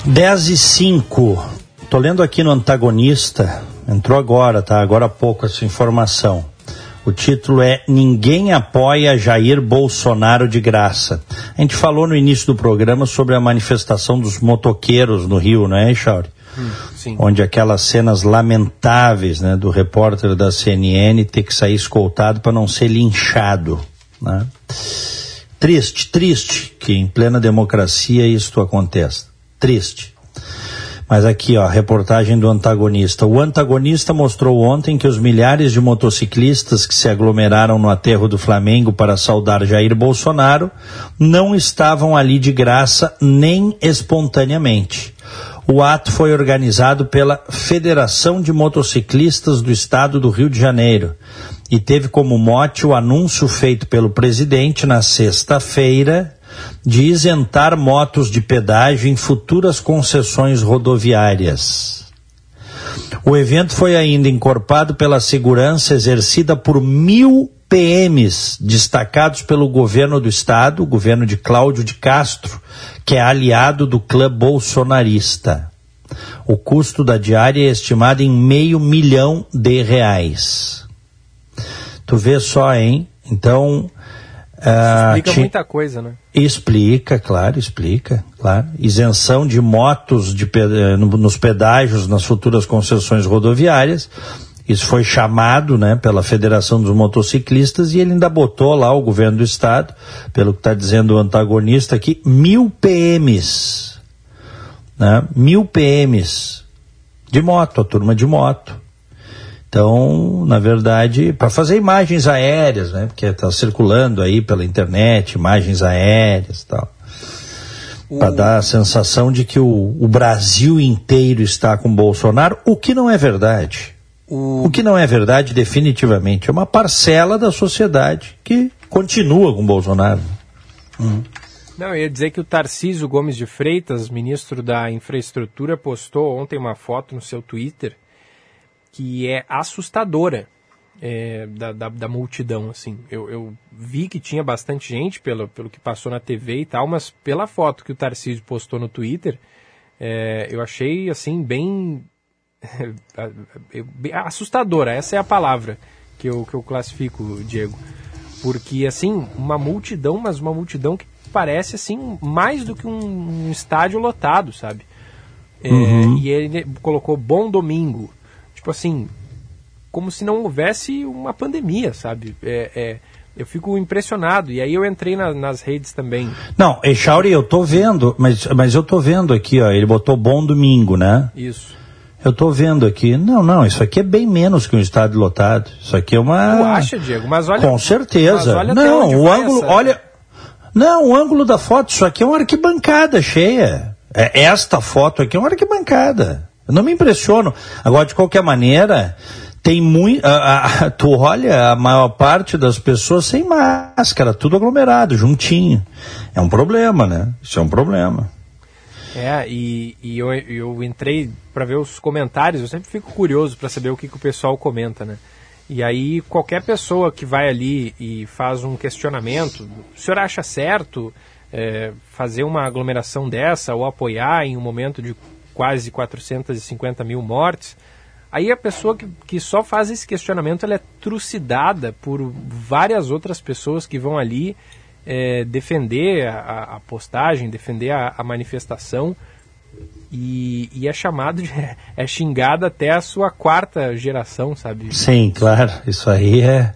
Dez e cinco. Tô lendo aqui no antagonista, entrou agora, tá? Agora há pouco essa informação. O título é Ninguém apoia Jair Bolsonaro de graça. A gente falou no início do programa sobre a manifestação dos motoqueiros no Rio, não é, Chauri? Sim. Onde aquelas cenas lamentáveis né, do repórter da CNN ter que sair escoltado para não ser linchado. Né? Triste, triste que em plena democracia isto aconteça. Triste. Mas aqui, ó, reportagem do antagonista. O antagonista mostrou ontem que os milhares de motociclistas que se aglomeraram no aterro do Flamengo para saudar Jair Bolsonaro não estavam ali de graça nem espontaneamente. O ato foi organizado pela Federação de Motociclistas do Estado do Rio de Janeiro e teve como mote o anúncio feito pelo presidente na sexta-feira de isentar motos de pedágio em futuras concessões rodoviárias. O evento foi ainda encorpado pela segurança exercida por mil PMs destacados pelo governo do estado, o governo de Cláudio de Castro, que é aliado do clã bolsonarista. O custo da diária é estimado em meio milhão de reais. Tu vê só, hein? Então. Uh, explica ti... muita coisa, né? Explica, claro, explica, claro. Isenção de motos de, nos pedágios nas futuras concessões rodoviárias. Isso foi chamado né, pela Federação dos Motociclistas e ele ainda botou lá o governo do estado, pelo que está dizendo o antagonista aqui, mil PMs. Né, mil PMs de moto, a turma de moto. Então, na verdade, para fazer imagens aéreas, né? Porque está circulando aí pela internet, imagens aéreas e tal. O... Para dar a sensação de que o, o, Brasil inteiro está com Bolsonaro, o que não é verdade. O... o que não é verdade, definitivamente. É uma parcela da sociedade que continua com Bolsonaro. Uhum. Não, eu ia dizer que o Tarcísio Gomes de Freitas, ministro da Infraestrutura, postou ontem uma foto no seu Twitter que é assustadora é, da, da, da, multidão, assim. Eu, eu, vi que tinha bastante gente pelo, pelo que passou na TV e tal, mas pela foto que o Tarcísio postou no Twitter, é, eu achei, assim, bem, [LAUGHS] bem assustadora, essa é a palavra que eu, que eu classifico, Diego. Porque, assim, uma multidão, mas uma multidão que parece, assim, mais do que um, um estádio lotado, sabe? É, Uhum. E ele colocou Bom Domingo. Tipo assim, como se não houvesse uma pandemia, sabe? É, é, eu fico impressionado. E aí eu entrei na- nas redes também. Não, Echauri, eu tô vendo, mas, mas eu tô vendo aqui, ó, ele botou bom domingo, né? Isso. Eu tô vendo aqui. Não, não, isso aqui é bem menos que um estádio lotado. Isso aqui é uma. Tu acha, Diego? Mas olha. Com certeza. olha não, o ângulo, essa- olha. Não, o ângulo da foto, isso aqui é uma arquibancada cheia. É, esta foto aqui é uma arquibancada. Eu não me impressiono. Agora, de qualquer maneira, tem muito. [LAUGHS] tu olha a maior parte das pessoas sem máscara, tudo aglomerado, juntinho. É um problema, né? Isso é um problema. É, e, e eu, eu entrei para ver os comentários, eu sempre fico curioso para saber o que, que o pessoal comenta, né? E aí, qualquer pessoa que vai ali e faz um questionamento, o senhor acha certo é, fazer uma aglomeração dessa ou apoiar em um momento de quase 450 mil mortes? Aí a pessoa que, que só faz esse questionamento ela é trucidada por várias outras pessoas que vão ali é, defender a, a postagem, defender a, a manifestação e, e é chamado de, [LAUGHS] é xingado até a sua quarta geração, sabe? Sim, claro. Isso aí é.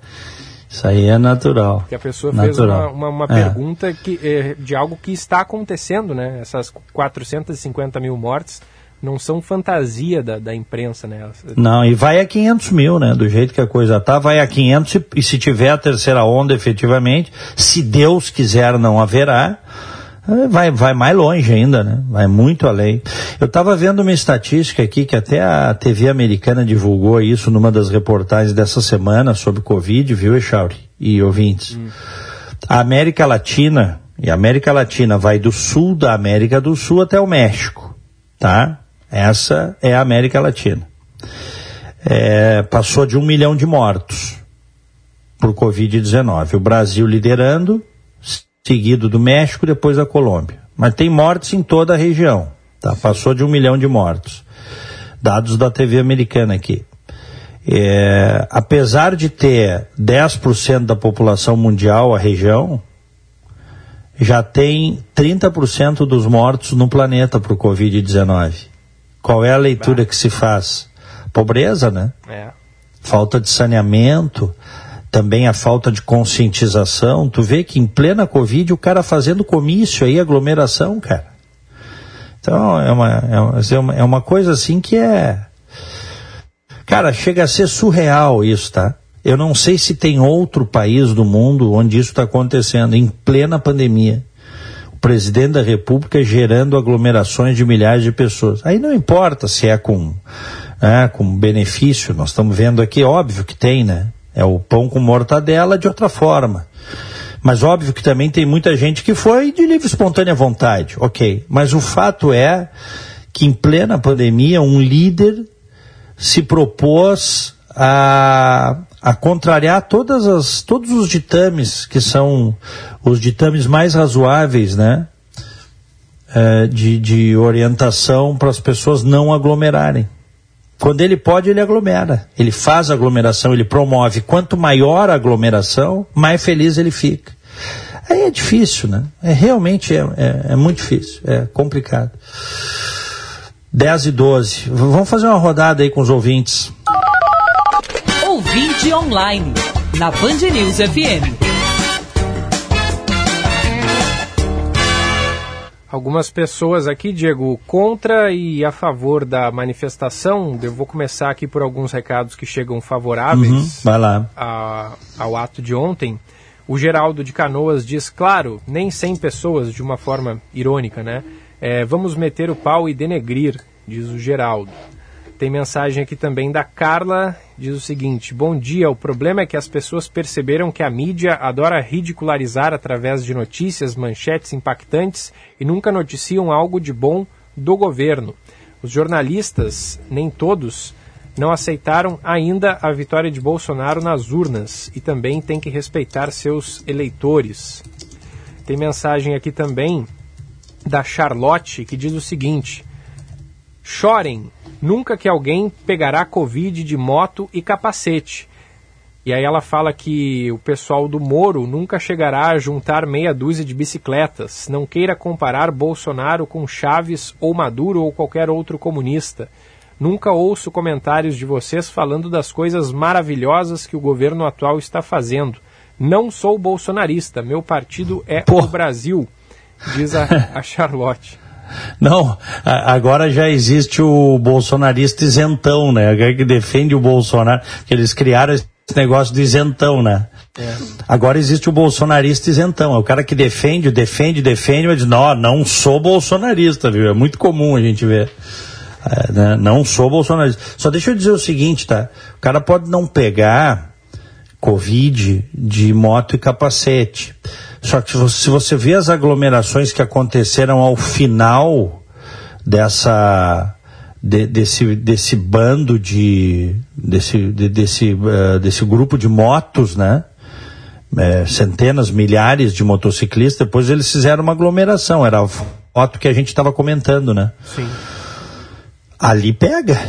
Isso aí é natural. Que a pessoa fez Natural. uma, uma, uma É. pergunta que, é, de algo que está acontecendo, né? Essas 450 mil mortes não são fantasia da, da imprensa, né? Elas- Não, e vai a 500 mil, né? Do jeito que a coisa tá, vai a 500 e, e se tiver a terceira onda efetivamente, se Deus quiser não haverá, eh, vai, vai mais longe ainda, né? Vai muito além. Eu estava vendo uma estatística aqui que até a TV americana divulgou isso numa das reportagens dessa semana sobre Covid, viu, Echauri? E ouvintes. A América Latina, e a América Latina vai do sul da América do Sul até o México, tá? Essa é a América Latina. É, passou de um milhão de mortos por Covid-19. O Brasil liderando, seguido do México, depois da Colômbia. Mas tem mortes em toda a região. Tá? Passou de um milhão de mortos. Dados da TV americana aqui. É, apesar de ter 10% da população mundial a região, já tem 30% dos mortos no planeta por Covid-19. Qual é a leitura que se faz? Pobreza, né? É. Falta de saneamento, também a falta de conscientização. Tu vê que em plena Covid o cara fazendo comício aí, aglomeração, cara. Então é uma, é uma, é uma, é uma coisa assim que é. Cara, chega a ser surreal isso, tá? Eu não sei se tem outro país do mundo onde isso está acontecendo, em plena pandemia. O presidente da República gerando aglomerações de milhares de pessoas. Aí não importa se é com, né, com benefício, nós estamos vendo aqui, óbvio que tem, né? É o pão com mortadela de outra forma. Mas óbvio que também tem muita gente que foi de livre espontânea vontade, ok. Mas o fato é que em plena pandemia um líder se propôs a, a contrariar todas as, todos os ditames que são os ditames mais razoáveis, né? Eh, de, de orientação para as pessoas não aglomerarem. Quando ele pode, ele aglomera. Ele faz aglomeração, ele promove. Quanto maior a aglomeração, mais feliz ele fica. Aí é difícil, né? É realmente é, é, é muito difícil, é complicado. 10 e 12. V- Vamos fazer uma rodada aí com os ouvintes. Ouvinte online, na Band News FM. Algumas pessoas aqui, Diego, contra e a favor da manifestação. Eu vou começar aqui por alguns recados que chegam favoráveis Uhum, a- ao ato de ontem. O Geraldo de Canoas diz, claro, nem 100 pessoas, de uma forma irônica, né? É, vamos meter o pau e denegrir, diz o Geraldo. Tem mensagem aqui também da Carla, diz o seguinte: Bom dia, o problema é que as pessoas perceberam que a mídia adora ridicularizar através de notícias, manchetes impactantes e nunca noticiam algo de bom do governo. Os jornalistas, nem todos, não aceitaram ainda a vitória de Bolsonaro nas urnas e também tem que respeitar seus eleitores. Tem mensagem aqui também da Charlotte que diz o seguinte: Chorem, nunca que alguém pegará Covid de moto e capacete. E aí ela fala que o pessoal do Moro nunca chegará a juntar meia dúzia de bicicletas. Não queira comparar Bolsonaro com Chaves ou Maduro ou qualquer outro comunista. Nunca ouço comentários de vocês falando das coisas maravilhosas que o governo atual está fazendo. Não sou bolsonarista, meu partido é Pô. o Brasil, diz a, a Charlotte. Não, agora já existe o bolsonarista isentão, né? Que defende o Bolsonaro, que eles criaram esse negócio do isentão, né? Agora existe o bolsonarista isentão, é o cara que defende, defende, defende, mas diz, não, não sou bolsonarista, viu? É muito comum a gente ver. É, né? Não sou bolsonarista. Só deixa eu dizer o seguinte, tá? O cara pode não pegar Covid de moto e capacete. Só que se você, vê as aglomerações que aconteceram ao final dessa de- desse, desse bando de desse, de- desse, eh, desse grupo de motos, né? Eh, centenas, milhares de motociclistas, depois eles fizeram uma aglomeração, era a foto que a gente estava comentando, né? Sim. Ali pega.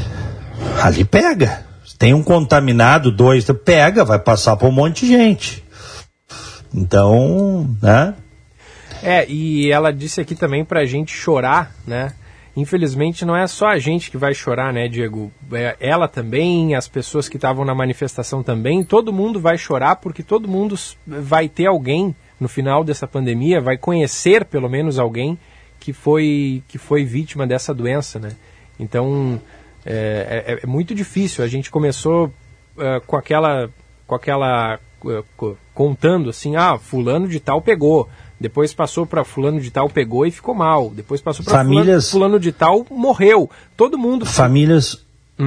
Ali pega. Tem um contaminado, dois, pega, vai passar para um monte de gente. Então, né? É, e ela disse aqui também pra gente chorar, né? Infelizmente não é só a gente que vai chorar, né, Diego? É, ela também, as pessoas que estavam na manifestação também, todo mundo vai chorar porque todo mundo vai ter alguém no final dessa pandemia, vai conhecer pelo menos alguém que foi que foi vítima dessa doença, né? Então é, é- é muito difícil. A gente começou eh, com aquela com aquela co- contando assim, ah, fulano de tal pegou. Depois passou para fulano de tal pegou e ficou mal. Depois passou para fulano, Famílias- fulano de tal morreu. Todo mundo Famílias,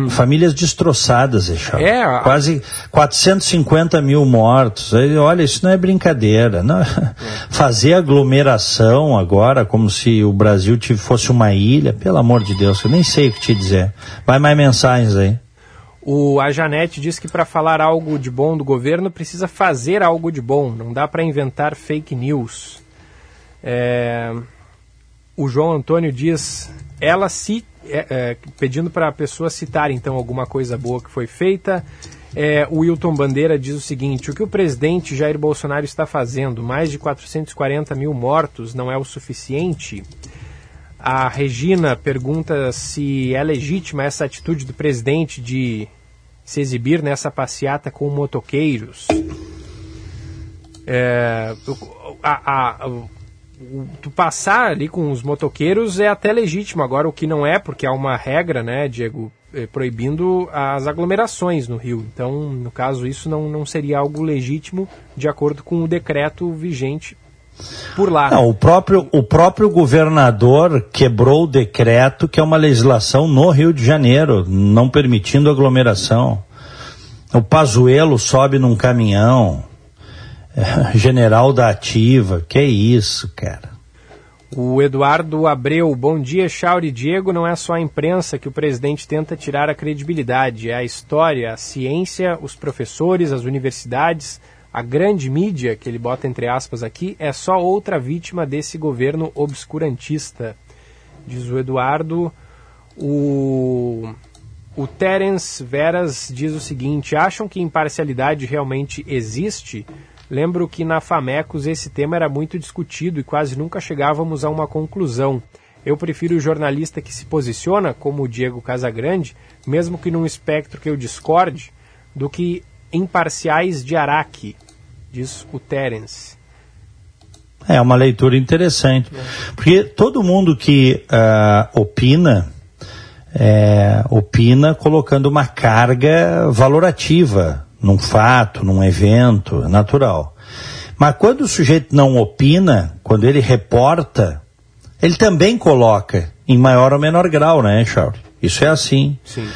famílias destroçadas, Eixão. É, a- Quase 450 mil mortos. Olha, isso não é brincadeira. Não. [LAUGHS] Fazer aglomeração agora, como se o Brasil fosse uma ilha, pelo amor de Deus, eu nem sei o que te dizer. Vai mais mensagens aí. O, a Janete diz que para falar algo de bom do governo precisa fazer algo de bom, não dá para inventar fake news. É, o João Antônio diz, ela se é, é, pedindo para a pessoa citar então alguma coisa boa que foi feita. É, o Wilton Bandeira diz o seguinte: o que o presidente Jair Bolsonaro está fazendo, mais de 440 mil mortos, não é o suficiente? A Regina pergunta se é legítima essa atitude do presidente de se exibir nessa passeata com motoqueiros. É, a- a- tu passar ali com os motoqueiros é até legítimo. Agora, o que não é, porque há uma regra, né, Diego, eh, proibindo as aglomerações no Rio. Então, no caso, isso não, não seria algo legítimo de acordo com o decreto vigente por lá. Não, o próprio, o próprio governador quebrou o decreto, que é uma legislação no Rio de Janeiro, não permitindo aglomeração. O Pazuello sobe num caminhão, general da ativa, que isso, cara. O Eduardo Abreu, bom dia, Chauri Diego. Não é só a imprensa que o presidente tenta tirar a credibilidade, é a história, a ciência, os professores, as universidades, a grande mídia, que ele bota entre aspas aqui, é só outra vítima desse governo obscurantista. Diz o Eduardo. O, o Terence Veras diz o seguinte: acham que imparcialidade realmente existe? Lembro que na Famecos esse tema era muito discutido e quase nunca chegávamos a uma conclusão. Eu prefiro o jornalista que se posiciona, como o Diego Casagrande, mesmo que num espectro que eu discorde, do que imparciais de Araque, diz o Terence. É uma leitura interessante. Porque todo mundo que ah, opina, é, opina colocando uma carga valorativa num fato, num evento, é natural. Mas quando o sujeito não opina, quando ele reporta, ele também coloca, em maior ou menor grau, né, Charles? Isso é assim. Sim.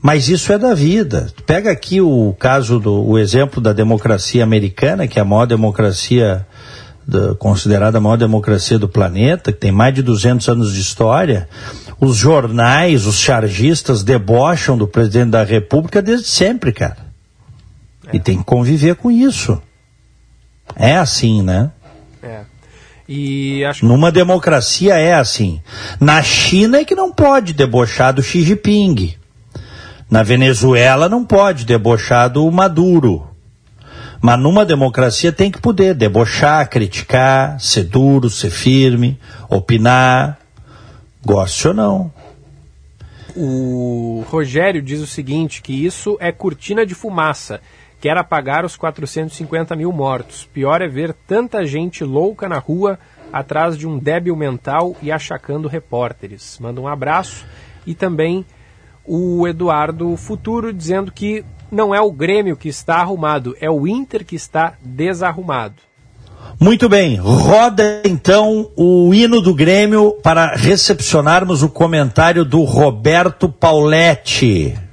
Mas isso é da vida. Pega aqui o caso do o exemplo da democracia americana, que é a maior democracia da- considerada a maior democracia do planeta, que tem mais de 200 anos de história. Os jornais, os chargistas debocham do presidente da República desde sempre, cara. E tem que conviver com isso. É assim, né? É. E acho que Numa democracia é assim. Na China é que não pode debochar do Xi Jinping. Na Venezuela não pode debochar do Maduro. Mas numa democracia tem que poder debochar, criticar, ser duro, ser firme, opinar, goste ou não. O Rogério diz o seguinte, que isso é cortina de fumaça. Quer apagar os 450 mil mortos. Pior é ver tanta gente louca na rua atrás de um débil mental e achacando repórteres. Manda um abraço. E também o Eduardo Futuro dizendo que não é o Grêmio que está arrumado, é o Inter que está desarrumado. Muito bem, roda então o hino do Grêmio para recepcionarmos o comentário do Roberto Pauletti.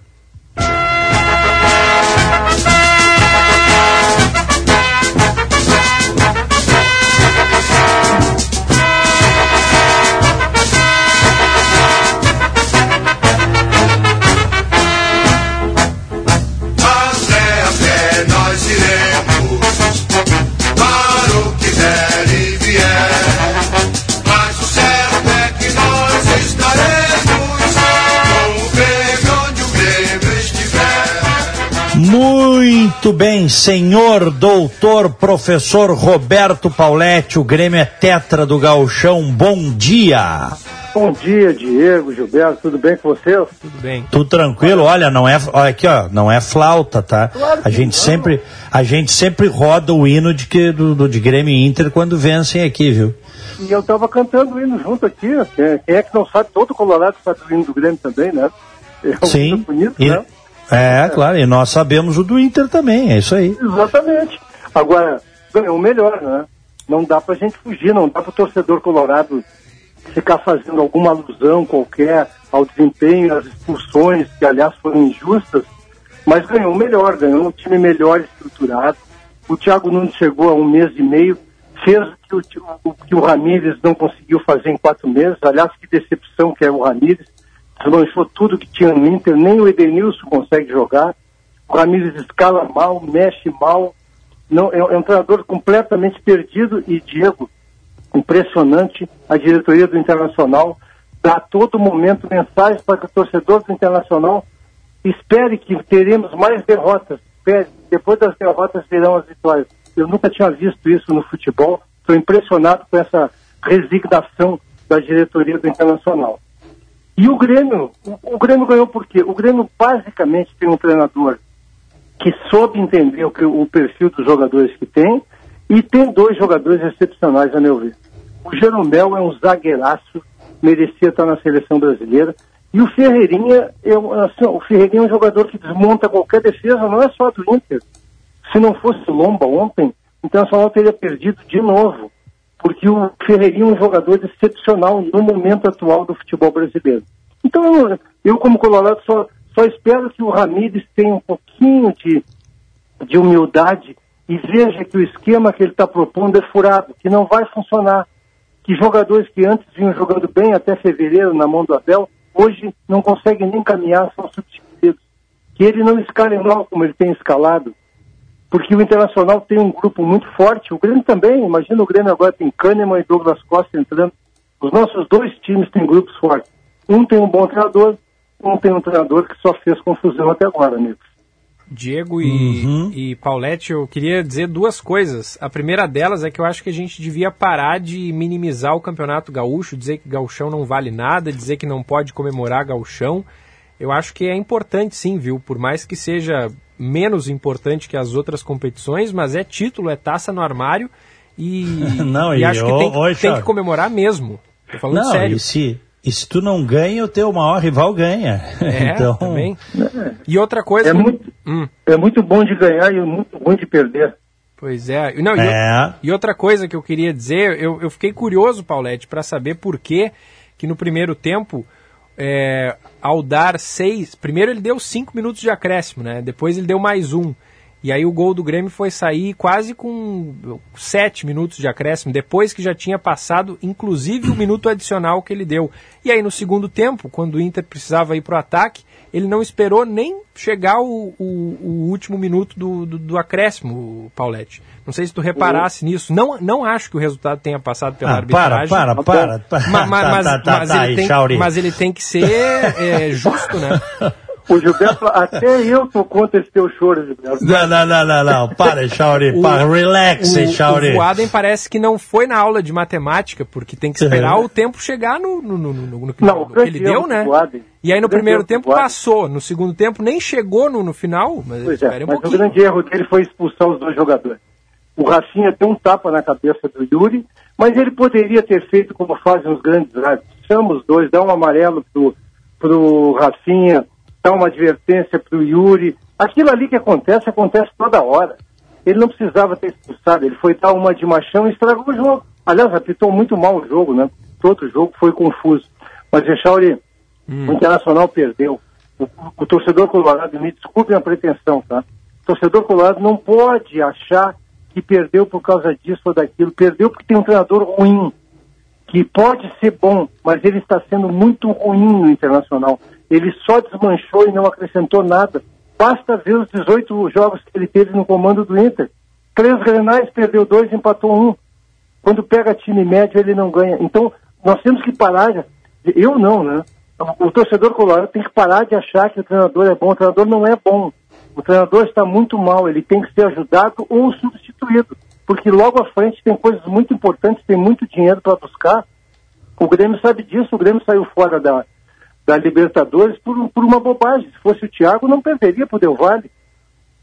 Muito bem, senhor doutor professor Roberto Pauletti, o Grêmio é tetra do Gauchão, bom dia. Bom dia, Diego, Gilberto, tudo bem com vocês? Tudo bem. Tudo tranquilo? Olha, não é, olha aqui, ó, não é flauta, tá? Claro A gente não. sempre, a gente sempre roda o hino de que do, do de Grêmio Inter quando vencem aqui, viu? E eu tava cantando o hino junto aqui, quem quem é que não sabe? Todo Colorado sabe o hino do Grêmio também, né? É um Sim. bonito, E- né? É, claro, e nós sabemos o do Inter também, é isso aí. Exatamente. Agora, ganhou o melhor, né? Não dá pra gente fugir, não dá pro torcedor colorado ficar fazendo alguma alusão qualquer ao desempenho, às expulsões, que aliás foram injustas, mas ganhou o melhor, ganhou um time melhor estruturado. O Thiago Nunes chegou a um mês e meio, fez o que o, o que o Ramírez não conseguiu fazer em quatro meses. Aliás, que decepção que é o Ramírez. Desmanchou tudo que tinha no Inter, nem o Edenilson consegue jogar. O Ramírez escala mal, mexe mal. Não, é, é um treinador completamente perdido e Diego, impressionante, a diretoria do Internacional dá a todo momento mensagens para que o torcedor do Internacional espere que teremos mais derrotas. Espere, depois das derrotas virão as vitórias. Eu nunca tinha visto isso no futebol. Estou impressionado com essa resignação da diretoria do Internacional. E o Grêmio, o, o Grêmio ganhou por quê? O Grêmio basicamente tem um treinador que soube entender o, que, o perfil dos jogadores que tem e tem dois jogadores excepcionais, a meu ver. O Jeromel é um zagueiraço, merecia estar na seleção brasileira. E o Ferreirinha, é, um- assim, o Ferreirinha é um jogador que desmonta qualquer defesa, não é só do Inter. Se não fosse Lomba ontem, o Internacional teria perdido de novo. Porque o Ferreirinha é um jogador excepcional no momento atual do futebol brasileiro. Então, eu, como Colorado, só, só espero que o Ramírez tenha um pouquinho de, de humildade e veja que o esquema que ele está propondo é furado, que não vai funcionar. Que jogadores que antes vinham jogando bem até fevereiro na mão do Abel, hoje não conseguem nem caminhar, são substituídos. Que ele não escale mal como ele tem escalado, porque o Internacional tem um grupo muito forte, o Grêmio também, imagina o Grêmio agora tem Kahneman e Douglas Costa entrando. Os nossos dois times têm grupos fortes. Um tem um bom treinador, um tem um treinador que só fez confusão até agora, amigos. Diego e, e Paulette, eu queria dizer duas coisas. A primeira delas é que eu acho que a gente devia parar de minimizar o campeonato gaúcho, dizer que gauchão não vale nada, dizer que não pode comemorar gauchão. Eu acho que é importante sim, viu? Por mais que seja menos importante que as outras competições, mas é título, é taça no armário e, [LAUGHS] Não, e e acho que tem, que- tem que comemorar mesmo. Tô falando não, sério. E se, e se tu não ganha, o teu maior rival ganha. É, [LAUGHS] então, também. E outra coisa... É muito, Hum. é muito bom de ganhar e muito ruim de perder. Pois é. Não, e, É. e outra coisa que eu queria dizer, eu, eu fiquei curioso, Paulette, para saber por que que no primeiro tempo, é, ao dar seis... Primeiro ele deu cinco minutos de acréscimo, né? Depois ele deu mais um. E aí o gol do Grêmio foi sair quase com sete minutos de acréscimo, depois que já tinha passado, inclusive, o minuto adicional que ele deu. E aí no segundo tempo, quando o Inter precisava ir para o ataque, ele não esperou nem chegar o, o- o último minuto do, do, do acréscimo, Paulette. Não sei se tu reparasse nisso. Não, não acho que o resultado tenha passado pela Ah, arbitragem. para, para. para. Ma- ma- Tá, mas, tá, tá, mas tá, ele aí, tem, mas ele tem que ser é, justo, né? [LAUGHS] O Gilberto, até eu tô contra esse teu choro, Gilberto. Não, não, não, não, não. Para, Chauri, para. Relax, o, Chauri. o Voaden parece que não foi na aula de matemática, porque tem que esperar o tempo chegar no, no, no, no, no, Não, no que ele deu, né? E aí no primeiro tempo passou, no segundo tempo nem chegou no, no final, mas Pois é, um mas o grande erro dele foi expulsar os dois jogadores. O Rafinha deu um tapa na cabeça do Yuri, mas ele poderia ter feito como fazem os grandes árbitros. Chama os dois, dá um amarelo pro, pro Rafinha, dá uma advertência pro Yuri. Aquilo ali que acontece, acontece toda hora. Ele não precisava ter expulsado, ele foi dar uma de machão e estragou o jogo. Aliás, apitou muito mal o jogo, né? Todo jogo foi confuso. Mas, Echauri, o Internacional perdeu. O, o torcedor colorado, me desculpe a pretensão, tá? O torcedor colorado não pode achar que perdeu por causa disso ou daquilo. Perdeu porque tem um treinador ruim, que pode ser bom, mas ele está sendo muito ruim no Internacional. Ele só desmanchou e não acrescentou nada. Basta ver os 18 jogos que ele teve no comando do Inter. Três grenais, perdeu dois, empatou um. Quando pega time médio, ele não ganha. Então, nós temos que parar. Eu não, né? O torcedor colorado tem que parar de achar que o treinador é bom. O treinador não é bom. O treinador está muito mal. Ele tem que ser ajudado ou substituído. Porque logo à frente tem coisas muito importantes, tem muito dinheiro para buscar. O Grêmio sabe disso. O Grêmio saiu fora da, da Libertadores por, por uma bobagem. Se fosse o Thiago, não perderia para o Del Valle.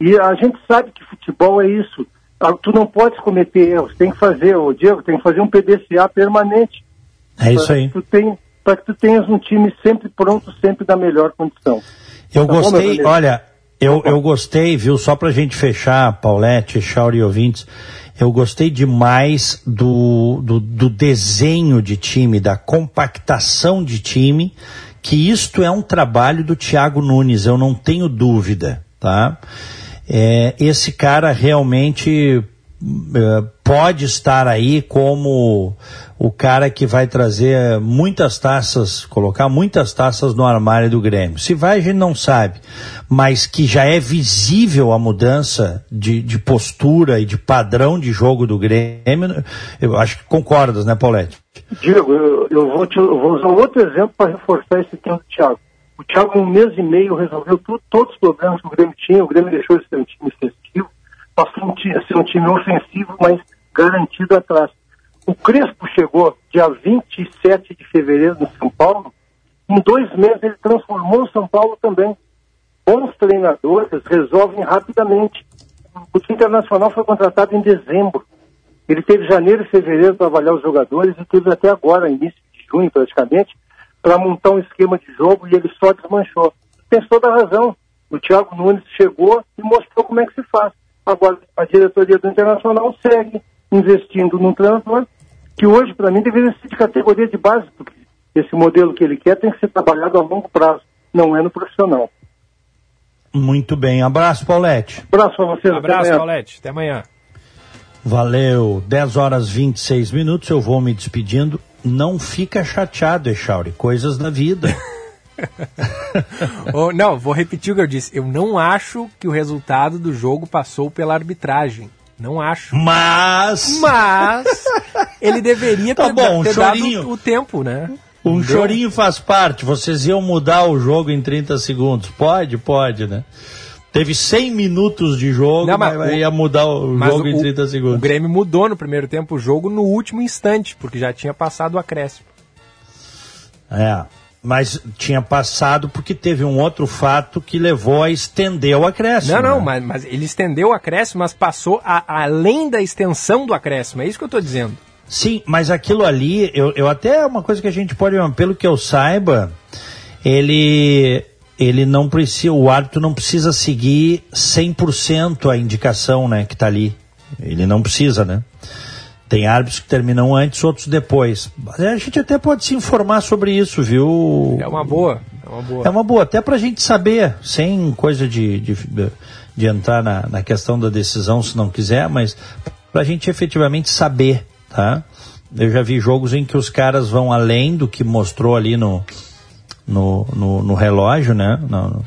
E a gente sabe que futebol é isso. Ah, Tu não pode cometer erros. Tem que fazer, o Diego, tem que fazer um PDCA permanente. É isso aí. Para que tu para tenhas um time sempre pronto, sempre da melhor condição. Eu Tá bom, gostei, beleza? olha, eu, eu gostei, viu, só pra gente fechar, Paulette, Chauri e ouvintes, eu gostei demais do, do, do desenho de time, da compactação de time, que isto é um trabalho do Thiago Nunes, eu não tenho dúvida, tá? É, esse cara realmente pode estar aí como o cara que vai trazer muitas taças, colocar muitas taças no armário do Grêmio. Se vai, a gente não sabe, mas que já é visível a mudança de, de postura e de padrão de jogo do Grêmio, eu acho que concordas, né, Paulette? Diego, eu, eu vou, te, eu vou usar outro exemplo para reforçar esse tema do Thiago. O Thiago, um mês e meio, resolveu todos os problemas que o Grêmio tinha. O Grêmio deixou de ser um time festivo, passou um ser um time ofensivo, mas garantido atrás. O Crespo chegou dia 27 de fevereiro no São Paulo. Em dois meses ele transformou o São Paulo também. Bons treinadores resolvem rapidamente. O time internacional foi contratado em dezembro. Ele teve janeiro e fevereiro para avaliar os jogadores e teve até agora, início de junho praticamente, para montar um esquema de jogo e ele só desmanchou. Tem toda a razão. O Thiago Nunes chegou e mostrou como é que se faz. Agora, a diretoria do Internacional segue investindo num treinador que hoje, para mim, deveria ser de categoria de base, porque esse modelo que ele quer tem que ser trabalhado a longo prazo, não é no profissional. Muito bem, abraço, Paulette. Abraço para vocês. até Abraço, amanhã. Paulette. Até amanhã. Valeu, 10 horas 26 minutos, eu vou me despedindo. Não fica chateado, Echauri, coisas da vida. [LAUGHS] [LAUGHS] Oh, não, vou repetir o que eu disse. Eu não acho que o resultado do jogo passou pela arbitragem. Não acho. Mas. Mas ele deveria [LAUGHS] Tá ter, bom, ter dado o tempo, né? Um Entendeu? chorinho faz parte. Vocês iam mudar o jogo em 30 segundos. Pode, pode, né? Teve 100 minutos de jogo, Não, mas, mas o- ia mudar o jogo o, em 30 segundos. o Grêmio mudou no primeiro tempo o jogo no último instante, porque já tinha passado o acréscimo. É, mas tinha passado porque teve um outro fato que levou a estender o acréscimo. Não, não, né? mas, mas ele estendeu o acréscimo, mas passou a- além da extensão do acréscimo. É isso que eu estou dizendo. Sim, mas aquilo ali, eu, eu até é uma coisa que a gente pode, pelo que eu saiba, ele ele não precisa, o árbitro não precisa seguir 100% a indicação, né, que tá ali. Ele não precisa, né? Tem árbitros que terminam antes, outros depois. A gente até pode se informar sobre isso, viu? É uma boa. É uma boa. É uma boa, até pra gente saber, sem coisa de, de, de entrar na, na questão da decisão se não quiser, mas pra gente efetivamente saber, tá? Eu já vi jogos em que os caras vão além do que mostrou ali no, no, no, no relógio, né? No-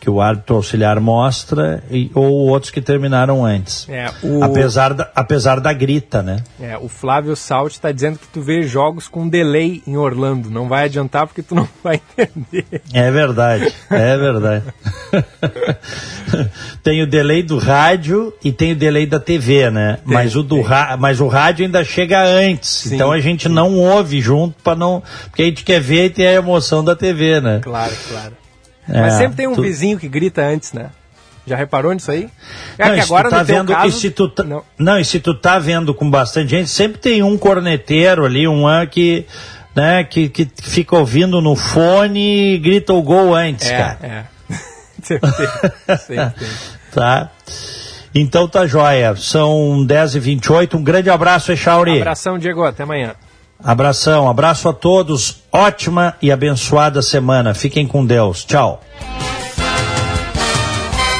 que o árbitro auxiliar mostra, e, ou outros que terminaram antes. É, o... apesar, da, apesar da grita, né? É, o Flávio Salt está dizendo que tu vê jogos com delay em Orlando. Não vai adiantar porque tu não [LAUGHS] vai entender. É verdade, é verdade. [LAUGHS] tem o delay do rádio e tem o delay da TV, né? Tem, mas, o do ra... mas o rádio ainda chega antes. Sim, então a gente sim. não ouve junto para não. Porque a gente quer ver e ter a emoção da TV, né? Claro, claro. É, Mas sempre tem um tu... vizinho que grita antes, né? Já reparou nisso aí? É não, que agora tá vendo, caso... e se tu tá, não. não, e se tu tá vendo com bastante gente, sempre tem um corneteiro ali, um que, né, que, que fica ouvindo no fone e grita o gol antes, é, cara. É. [LAUGHS] sempre tem, sempre tem. [LAUGHS] tá. Então tá joia. São 10h28. Um grande abraço, Echauri. Abração, Diego. Até amanhã. Abração, abraço a todos. Ótima e abençoada semana. Fiquem com Deus. Tchau.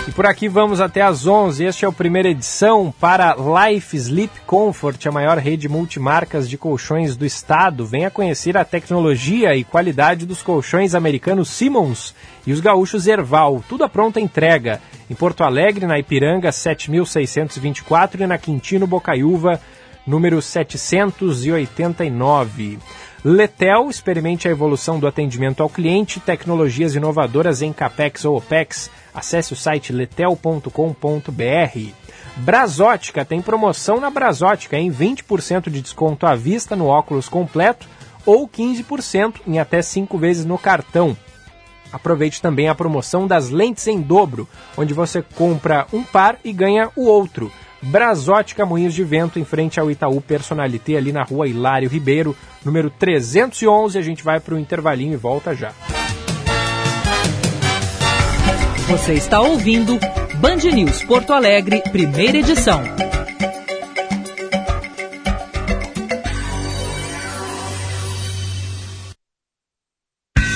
E por aqui vamos até às 11. Este é o primeira edição para Life Sleep Comfort, a maior rede multimarcas de colchões do estado. Venha conhecer a tecnologia e qualidade dos colchões americanos Simmons e os gaúchos Erval. Tudo a pronta entrega. Em Porto Alegre, na Ipiranga 7624 e na Quintino Bocaiúva número 789. Letel, experimente a evolução do atendimento ao cliente, tecnologias inovadoras em CAPEX ou OPEX. Acesse o site letel.com.br. Brasótica tem promoção na Brasótica em 20% de desconto à vista no óculos completo ou 15% em até 5 vezes no cartão. Aproveite também a promoção das lentes em dobro, onde você compra um par e ganha o outro. Brasótica Moinhos de Vento, em frente ao Itaú Personalité, ali na rua Hilário Ribeiro, número 311. A gente vai para o intervalinho e volta já. Você está ouvindo Band News Porto Alegre, primeira edição.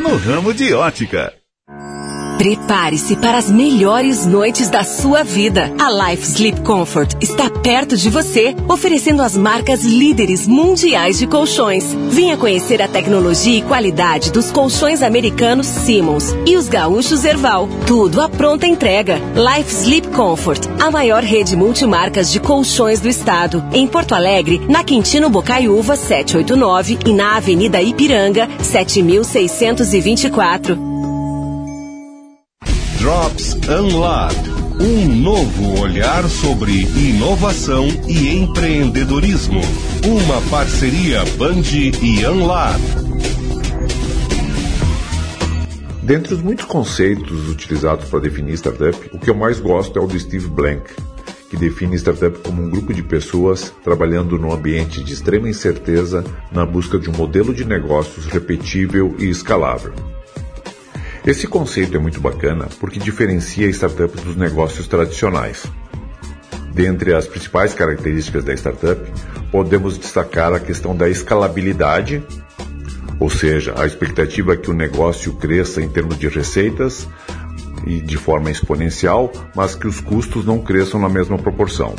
no ramo de ótica. Prepare-se para as melhores noites da sua vida. A Life Sleep Comfort está perto de você, oferecendo as marcas líderes mundiais de colchões. Venha conhecer a tecnologia e qualidade dos colchões americanos Simmons e os gaúchos Erval. Tudo à pronta entrega. Life Sleep Comfort, a maior rede multimarcas de colchões do estado. Em Porto Alegre, na Quintino Bocaiúva 789 e na Avenida Ipiranga 7624. Unlab. Um novo olhar sobre inovação e empreendedorismo. Uma parceria Band e Unlab. Dentre os muitos conceitos utilizados para definir startup, o que eu mais gosto é o do Steve Blank, que define startup como um grupo de pessoas trabalhando num ambiente de extrema incerteza na busca de um modelo de negócios repetível e escalável. Esse conceito é muito bacana porque diferencia startups dos negócios tradicionais. Dentre as principais características da startup, podemos destacar a questão da escalabilidade, ou seja, a expectativa é que o negócio cresça em termos de receitas e de forma exponencial, mas que os custos não cresçam na mesma proporção.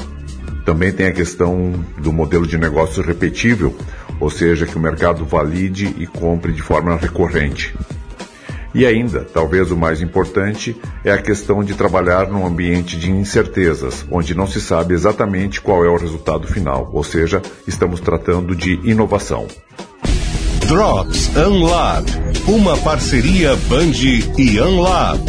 Também tem a questão do modelo de negócio repetível, ou seja, que o mercado valide e compre de forma recorrente. E ainda, talvez o mais importante, é a questão de trabalhar num ambiente de incertezas, onde não se sabe exatamente qual é o resultado final, ou seja, estamos tratando de inovação. Drops Unlab, uma parceria Band e Unlab.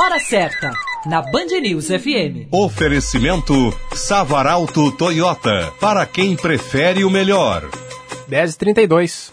Hora certa, na Band News FM. Oferecimento Savaralto Toyota, para quem prefere o melhor. 10h32.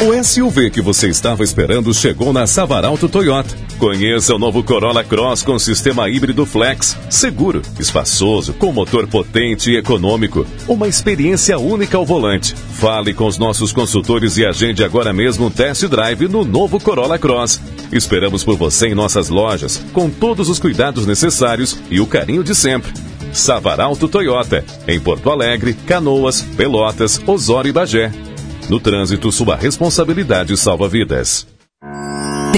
O SUV que você estava esperando chegou na Savaralto Toyota. Conheça o novo Corolla Cross com sistema híbrido flex, seguro, espaçoso, com motor potente e econômico. Uma experiência única ao volante. Fale com os nossos consultores e agende agora mesmo um test drive no novo Corolla Cross. Esperamos por você em nossas lojas, com todos os cuidados necessários e o carinho de sempre. Savaralto Toyota, em Porto Alegre, Canoas, Pelotas, Osório e Bagé. No trânsito, sua responsabilidade salva vidas.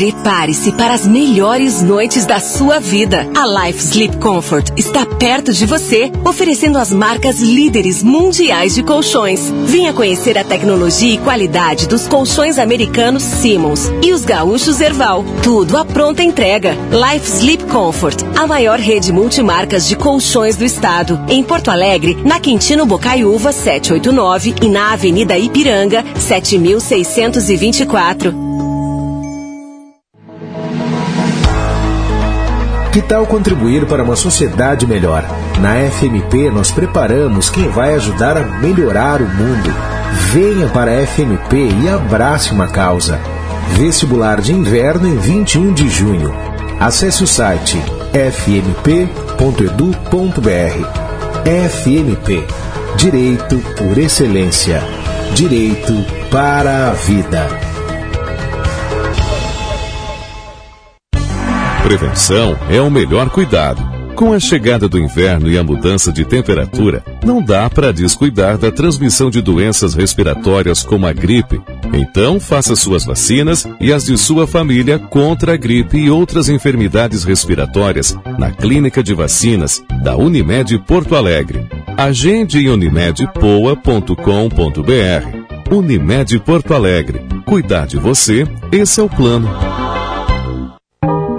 Prepare-se para as melhores noites da sua vida. A Life Sleep Comfort está perto de você, oferecendo as marcas líderes mundiais de colchões. Venha conhecer a tecnologia e qualidade dos colchões americanos Simmons e os gaúchos Erval. Tudo à pronta entrega. Life Sleep Comfort, a maior rede multimarcas de colchões do estado. Em Porto Alegre, na Quintino Bocaiúva 789 e na Avenida Ipiranga 7624. Que tal contribuir para uma sociedade melhor? Na FMP, nós preparamos quem vai ajudar a melhorar o mundo. Venha para a FMP e abrace uma causa. Vestibular de Inverno em 21 de junho. Acesse o site fmp.edu.br. FMP Direito por Excelência. Direito para a Vida. Prevenção é o melhor cuidado. Com a chegada do inverno e a mudança de temperatura, não dá para descuidar da transmissão de doenças respiratórias como a gripe. Então, faça suas vacinas e as de sua família contra a gripe e outras enfermidades respiratórias na Clínica de Vacinas da Unimed Porto Alegre. Agende em unimedpoa.com.br. Unimed Porto Alegre. Cuidar de você, esse é o plano.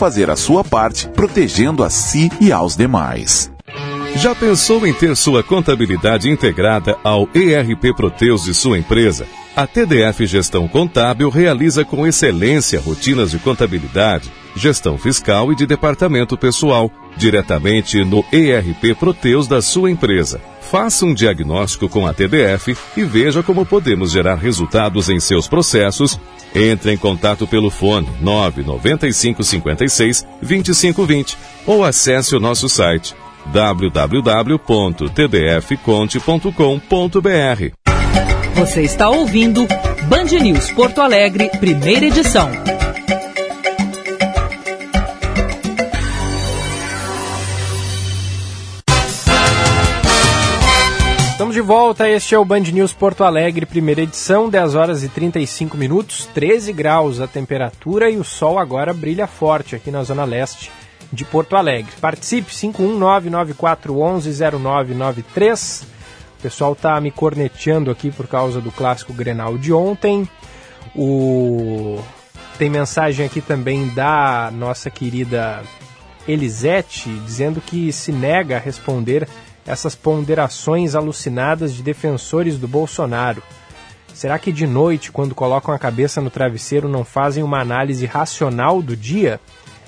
fazer a sua parte, protegendo a si e aos demais. Já pensou em ter sua contabilidade integrada ao ERP Proteus de sua empresa? A TDF Gestão Contábil realiza com excelência rotinas de contabilidade, gestão fiscal e de departamento pessoal, diretamente no ERP Proteus da sua empresa. Faça um diagnóstico com a TDF e veja como podemos gerar resultados em seus processos. Entre em contato pelo fone 995 56 2520 ou acesse o nosso site www.tdfconte.com.br. Você está ouvindo Band News Porto Alegre, primeira edição. De volta, este é o Band News Porto Alegre, primeira edição, 10 horas e 35 minutos, 13 graus a temperatura e o sol agora brilha forte aqui na zona leste de Porto Alegre. Participe, 51994110993. O pessoal tá me corneteando aqui por causa do clássico Grenal de ontem. O... Tem mensagem aqui também da nossa querida Elisete, dizendo que se nega a responder essas ponderações alucinadas de defensores do Bolsonaro. Será que de noite, quando colocam a cabeça no travesseiro, não fazem uma análise racional do dia?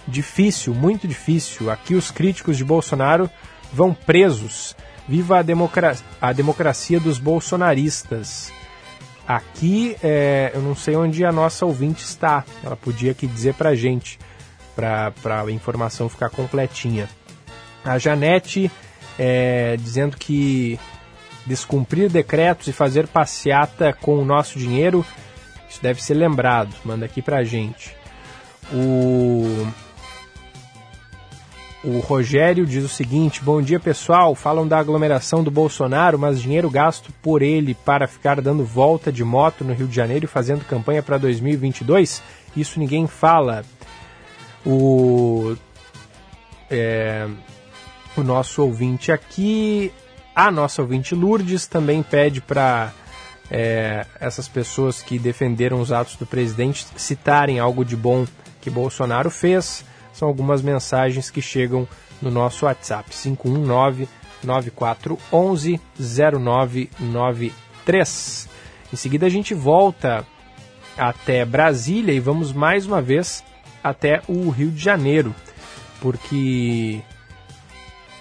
Difícil, muito difícil. Aqui os críticos de Bolsonaro vão presos. Viva a, democra a democracia dos bolsonaristas. Aqui, é, eu não sei onde a nossa ouvinte está. Ela podia aqui dizer pra gente, para a informação ficar completinha. A Janete é, dizendo que descumprir decretos e fazer passeata com o nosso dinheiro, isso deve ser lembrado. Manda aqui pra gente. O o Rogério diz o seguinte: Bom dia pessoal. Falam da aglomeração do Bolsonaro, mas dinheiro gasto por ele para ficar dando volta de moto no Rio de Janeiro e fazendo campanha para 2022? Isso ninguém fala. O, é, o nosso ouvinte aqui, a nossa ouvinte Lourdes, também pede para é, essas pessoas que defenderam os atos do presidente citarem algo de bom que Bolsonaro fez. São algumas mensagens que chegam no nosso WhatsApp 519 9411 0993. Em seguida a gente volta até Brasília e vamos mais uma vez até o Rio de Janeiro, porque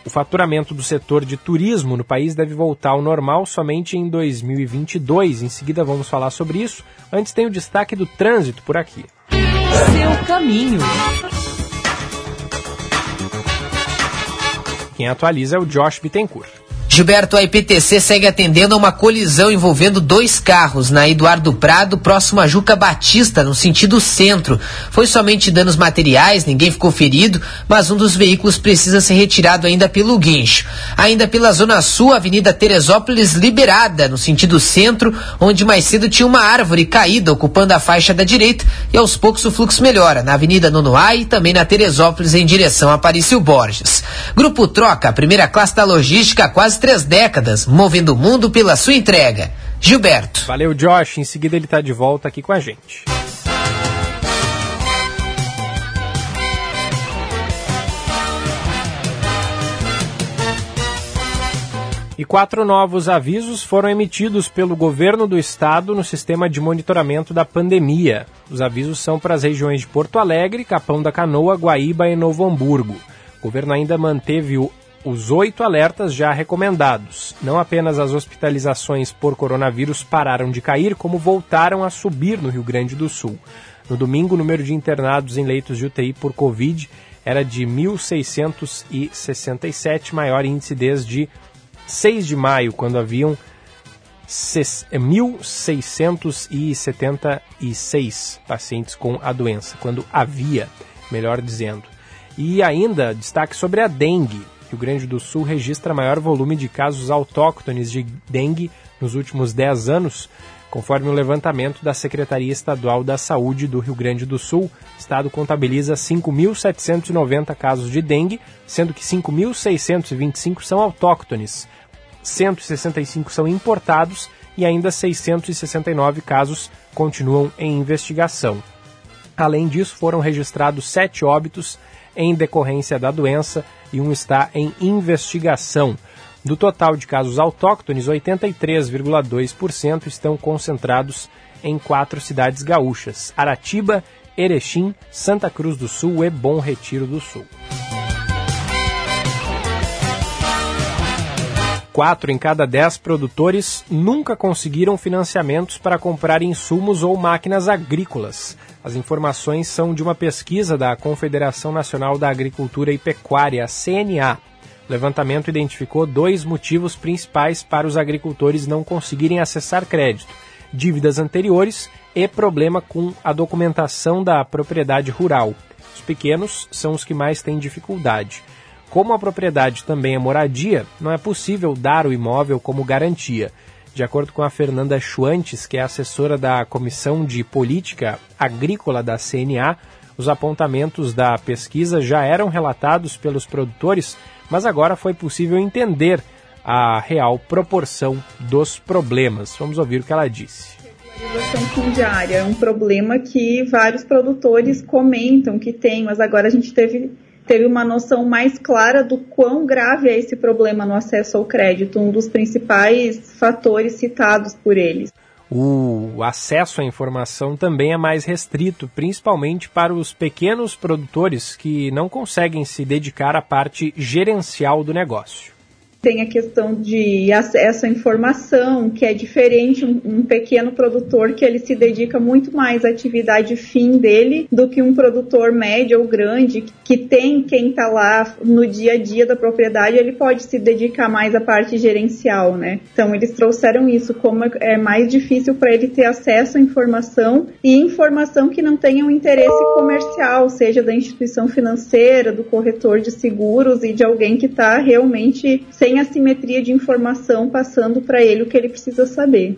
o faturamento do setor de turismo no país deve voltar ao normal somente em 2022. Em seguida vamos falar sobre isso. Antes tem o destaque do trânsito por aqui. Seu caminho. Quem atualiza é o Josh Bittencourt. Gilberto, a IPTC segue atendendo a uma colisão envolvendo dois carros na Eduardo Prado, próximo a Juca Batista, no sentido centro. Foi somente danos materiais, ninguém ficou ferido, mas um dos veículos precisa ser retirado ainda pelo guincho. Ainda pela Zona Sul, Avenida Teresópolis liberada, no sentido centro, onde mais cedo tinha uma árvore caída ocupando a faixa da direita e aos poucos o fluxo melhora, na Avenida Nonoai e também na Teresópolis em direção a Aparício Borges. Grupo Troca, a primeira classe da logística, quase três décadas, movendo o mundo pela sua entrega. Gilberto. Valeu, Josh. Em seguida ele está de volta aqui com a gente. E quatro novos avisos foram emitidos pelo governo do estado no sistema de monitoramento da pandemia. Os avisos são para as regiões de Porto Alegre, Capão da Canoa, Guaíba e Novo Hamburgo. O governo ainda manteve o os oito alertas já recomendados. Não apenas as hospitalizações por coronavírus pararam de cair, como voltaram a subir no Rio Grande do Sul. No domingo, o número de internados em leitos de UTI por Covid era de 1.667, maior índice desde 6 de maio, quando haviam 1.676 pacientes com a doença, quando havia, melhor dizendo. E ainda destaque sobre a dengue. Rio Grande do Sul registra maior volume de casos autóctones de dengue nos últimos 10 anos, conforme o levantamento da Secretaria Estadual da Saúde do Rio Grande do Sul. O estado contabiliza 5.790 casos de dengue, sendo que 5.625 são autóctones, 165 são importados e ainda 669 casos continuam em investigação. Além disso, foram registrados sete óbitos em decorrência da doença e um está em investigação. Do total de casos autóctones, 83,2% estão concentrados em quatro cidades gaúchas: Aratiba, Erechim, Santa Cruz do Sul e Bom Retiro do Sul. Quatro em cada dez produtores nunca conseguiram financiamentos para comprar insumos ou máquinas agrícolas. As informações são de uma pesquisa da Confederação Nacional da Agricultura e Pecuária, CNA. O levantamento identificou dois motivos principais para os agricultores não conseguirem acessar crédito: dívidas anteriores e problema com a documentação da propriedade rural. Os pequenos são os que mais têm dificuldade. Como a propriedade também é moradia, não é possível dar o imóvel como garantia. De acordo com a Fernanda Schwantes, que é assessora da Comissão de Política Agrícola da CNA, os apontamentos da pesquisa já eram relatados pelos produtores, mas agora foi possível entender a real proporção dos problemas. Vamos ouvir o que ela disse. Regularização fundiária é um problema que vários produtores comentam que tem, mas agora a gente teve teve uma noção mais clara do quão grave é esse problema no acesso ao crédito, um dos principais fatores citados por eles. O acesso à informação também é mais restrito, principalmente para os pequenos produtores que não conseguem se dedicar à parte gerencial do negócio tem a questão de acesso à informação, que é diferente um, um, pequeno produtor que ele se dedica muito mais à atividade fim dele do que um produtor médio ou grande que tem quem está lá no dia a dia da propriedade, ele pode se dedicar mais à parte gerencial, né? Então eles trouxeram isso como é mais difícil para ele ter acesso à informação e informação que não tenha um interesse comercial, seja da instituição financeira, do corretor de seguros e de alguém que está realmente sem tem assimetria de informação passando para ele o que ele precisa saber.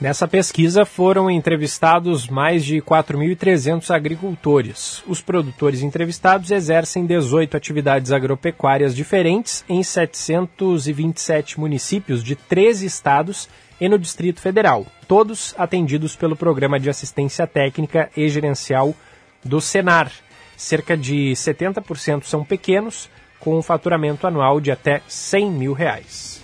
Nessa pesquisa foram entrevistados mais de 4.300 agricultores. Os produtores entrevistados exercem 18 atividades agropecuárias diferentes em 727 municípios de 13 estados e no Distrito Federal, todos atendidos pelo Programa de Assistência Técnica e Gerencial do Senar. Cerca de 70% são pequenos, com um faturamento anual de até 100 mil reais.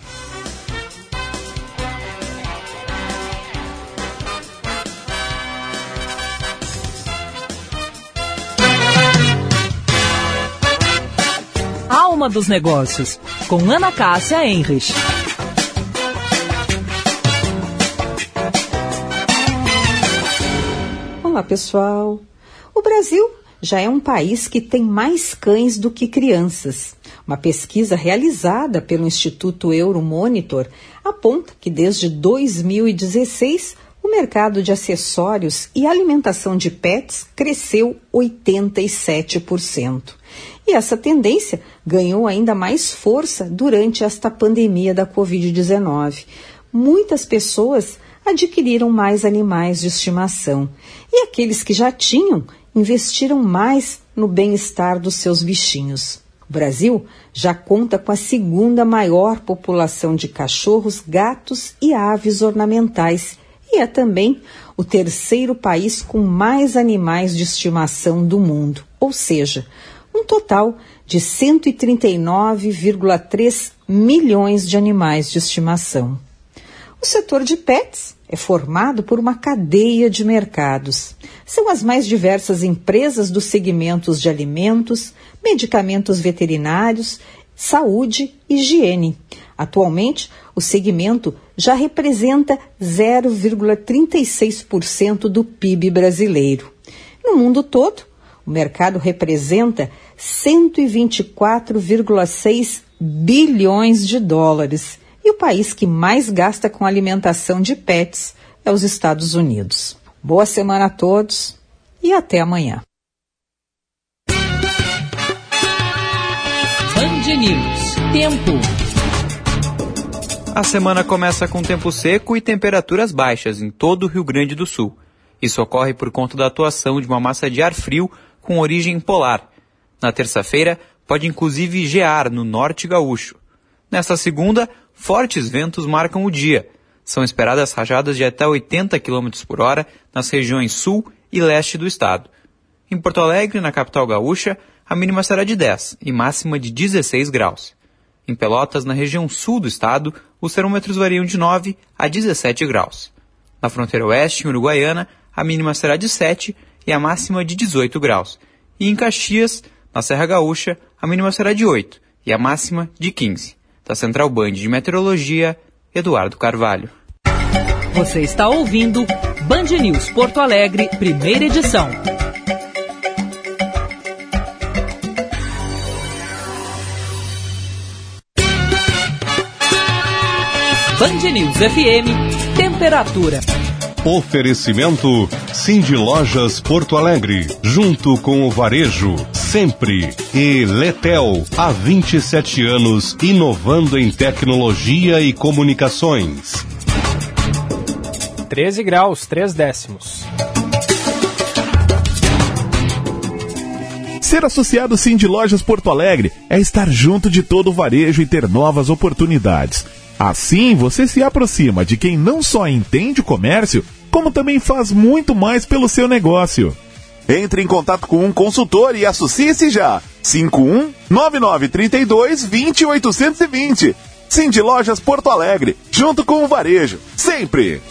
Alma dos Negócios, com Ana Cássia Enrich. Olá, pessoal. O Brasil já é um país que tem mais cães do que crianças. Uma pesquisa realizada pelo Instituto Euromonitor aponta que desde 2016 o mercado de acessórios e alimentação de pets cresceu 87%. E essa tendência ganhou ainda mais força durante esta pandemia da Covid-19. Muitas pessoas adquiriram mais animais de estimação e aqueles que já tinham investiram mais no bem-estar dos seus bichinhos. O Brasil já conta com a segunda maior população de cachorros, gatos e aves ornamentais e é também o terceiro país com mais animais de estimação do mundo, ou seja, um total de 139,3 milhões de animais de estimação. O setor de pets é formado por uma cadeia de mercados. São as mais diversas empresas dos segmentos de alimentos, medicamentos veterinários, saúde e higiene. Atualmente, o segmento já representa 0,36% do PIB brasileiro. No mundo todo, o mercado representa 124,6 bilhões de dólares e o país que mais gasta com alimentação de pets é os Estados Unidos. Boa semana a todos e até amanhã. Band News. Tempo. A semana começa com tempo seco e temperaturas baixas em todo o Rio Grande do Sul. Isso ocorre por conta da atuação de uma massa de ar frio com origem polar. Na terça-feira, pode inclusive gear no norte gaúcho. Nesta segunda, fortes ventos marcam o dia. São esperadas rajadas de até 80 km por hora nas regiões sul e leste do estado. Em Porto Alegre, na capital gaúcha, a mínima será de 10 e máxima de 16 graus. Em Pelotas, na região sul do estado, os termômetros variam de 9 a 17 graus. Na fronteira oeste, em Uruguaiana, a mínima será de 7 e a máxima de 18 graus. E em Caxias, na Serra Gaúcha, a mínima será de 8 e a máxima de 15. Da Central Band de Meteorologia, Eduardo Carvalho. Você está ouvindo Band News Porto Alegre, primeira edição. Band News FM, temperatura. Oferecimento Cindy Lojas Porto Alegre, junto com o Varejo, sempre. E Letel, há 27 anos, inovando em tecnologia e comunicações. 13 graus, 3 décimos. Ser associado Cindy Lojas Porto Alegre é estar junto de todo o varejo e ter novas oportunidades. Assim, você se aproxima de quem não só entende o comércio, como também faz muito mais pelo seu negócio. Entre em contato com um consultor e associe-se já. 51 9932 20820. Cindy Lojas Porto Alegre, junto com o varejo, sempre.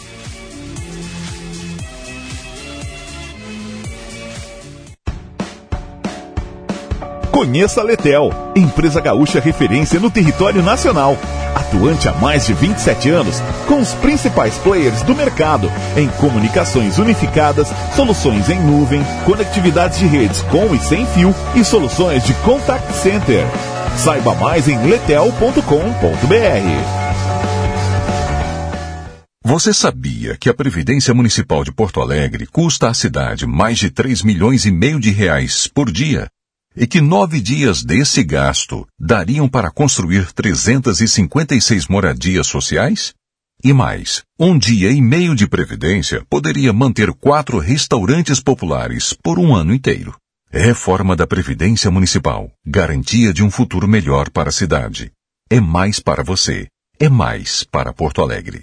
Conheça a Letel, empresa gaúcha referência no território nacional. Atuante há mais de 27 anos, com os principais players do mercado em comunicações unificadas, soluções em nuvem, conectividades de redes com e sem fio e soluções de contact center. Saiba mais em letel.com.br. Você sabia que a Previdência Municipal de Porto Alegre custa à cidade mais de 3 milhões e meio de reais por dia? E que nove dias desse gasto dariam para construir 356 moradias sociais? E mais, um dia e meio de previdência poderia manter quatro restaurantes populares por um ano inteiro. Reforma da Previdência Municipal. Garantia de um futuro melhor para a cidade. É mais para você. É mais para Porto Alegre.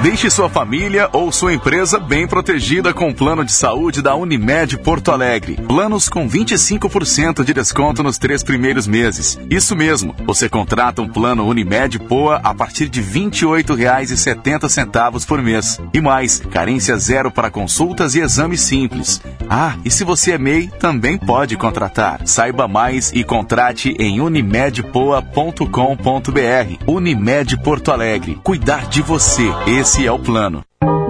Deixe sua família ou sua empresa bem protegida com o plano de saúde da Unimed Porto Alegre. Planos com 25% de desconto nos três primeiros meses. Isso mesmo, você contrata um plano Unimed Poa a partir de R$ 28,70 por mês. E mais, carência zero para consultas e exames simples. Ah, e se você é MEI, também pode contratar. Saiba mais e contrate em unimedpoa.com.br. Unimed Porto Alegre. Cuidar de você. Esse esse é o plano.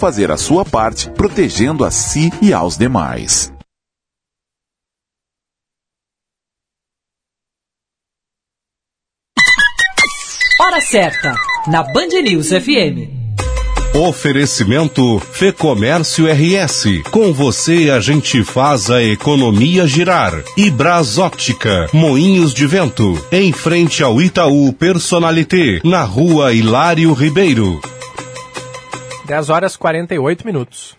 fazer a sua parte protegendo a si e aos demais. Hora certa, na Band News FM. Oferecimento Fê Comércio RS. Com você a gente faz a economia girar. E Óptica, Moinhos de Vento. Em frente ao Itaú Personalité, na rua Hilário Ribeiro. 10 horas 48 minutos.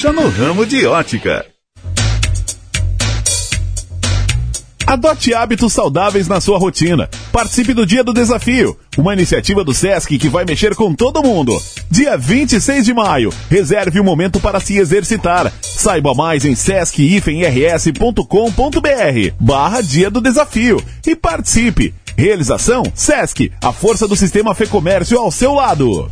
no ramo de ótica. Adote hábitos saudáveis na sua rotina. Participe do Dia do Desafio, uma iniciativa do SESC que vai mexer com todo mundo. Dia 26 de maio, reserve um momento para se exercitar. Saiba mais em sesc-rs.com.br barra Dia do Desafio e participe. Realização SESC, a força do sistema Fê Comércio ao seu lado.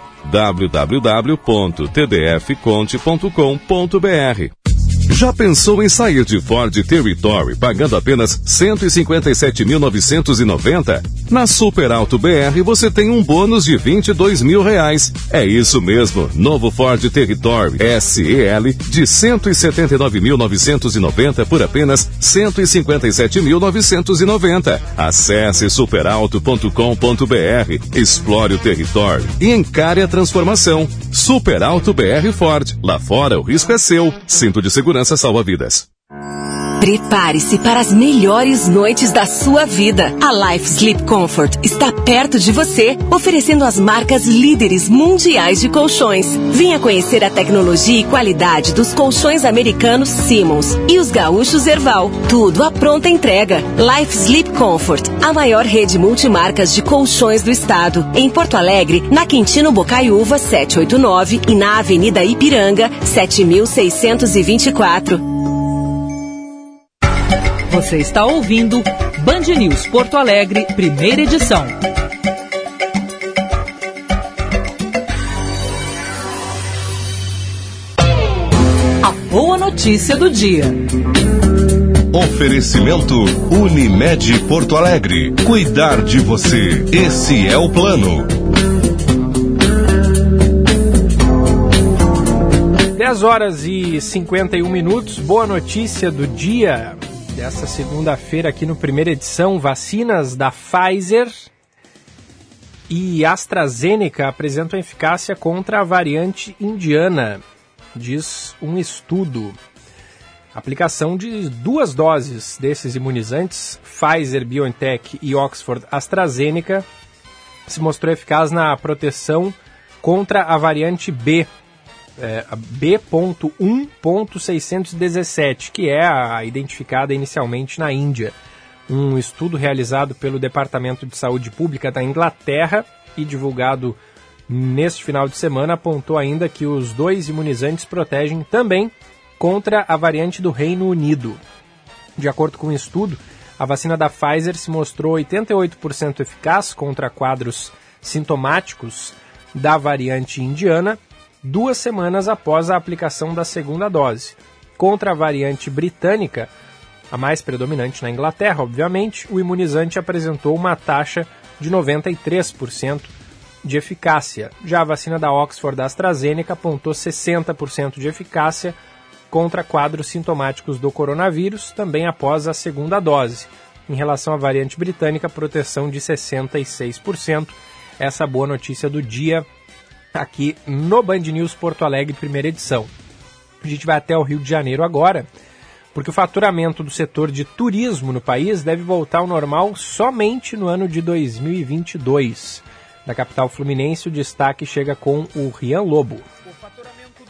www.tdfconte.com.br. Já pensou em sair de Ford Territory pagando apenas 157.990? Na Super Alto BR você tem um bônus de 22 mil reais. É isso mesmo, novo Ford Territory SEL de 179.990 por apenas 157.990. Acesse superalto.com.br, explore o território e encare a transformação. Super Alto BR Ford. Lá fora o risco é seu. Cinto de segurança segurança salva vidas. Prepare-se para as melhores noites da sua vida. A Life Sleep Comfort está perto de você, oferecendo as marcas líderes mundiais de colchões. Venha conhecer a tecnologia e qualidade dos colchões americanos Simmons e os gaúchos Erval. Tudo à pronta entrega. Life Sleep Comfort, a maior rede multimarcas de colchões do estado. Em Porto Alegre, na Quintino Bocaiúva 789 e na Avenida Ipiranga 7624. Você está ouvindo Band News Porto Alegre, primeira edição. A boa notícia do dia. Oferecimento Unimed Porto Alegre. Cuidar de você. Esse é o plano. 10 horas e 51 minutos. Boa notícia do dia dessa segunda-feira aqui no primeira edição. Vacinas da Pfizer e AstraZeneca apresentam eficácia contra a variante indiana, diz um estudo. Aplicação de duas doses desses imunizantes, Pfizer, BioNTech e Oxford AstraZeneca, se mostrou eficaz na proteção contra a variante B, é, B.1.617, que é a identificada inicialmente na Índia. Um estudo realizado pelo Departamento de Saúde Pública da Inglaterra e divulgado neste final de semana apontou ainda que os dois imunizantes protegem também contra a variante do Reino Unido. De acordo com o estudo, a vacina da Pfizer se mostrou 88% eficaz contra quadros sintomáticos da variante indiana duas semanas após a aplicação da segunda dose. Contra a variante britânica, a mais predominante na Inglaterra, obviamente, o imunizante apresentou uma taxa de 93% de eficácia. Já a vacina da Oxford da AstraZeneca apontou 60% de eficácia contra quadros sintomáticos do coronavírus, também após a segunda dose. Em relação à variante britânica, proteção de 66%. Essa boa notícia do dia aqui no Band News Porto Alegre, primeira edição. A gente vai até o Rio de Janeiro agora, porque o faturamento do setor de turismo no país deve voltar ao normal somente no ano de 2022. Da capital fluminense, o destaque chega com o Rian Lobo.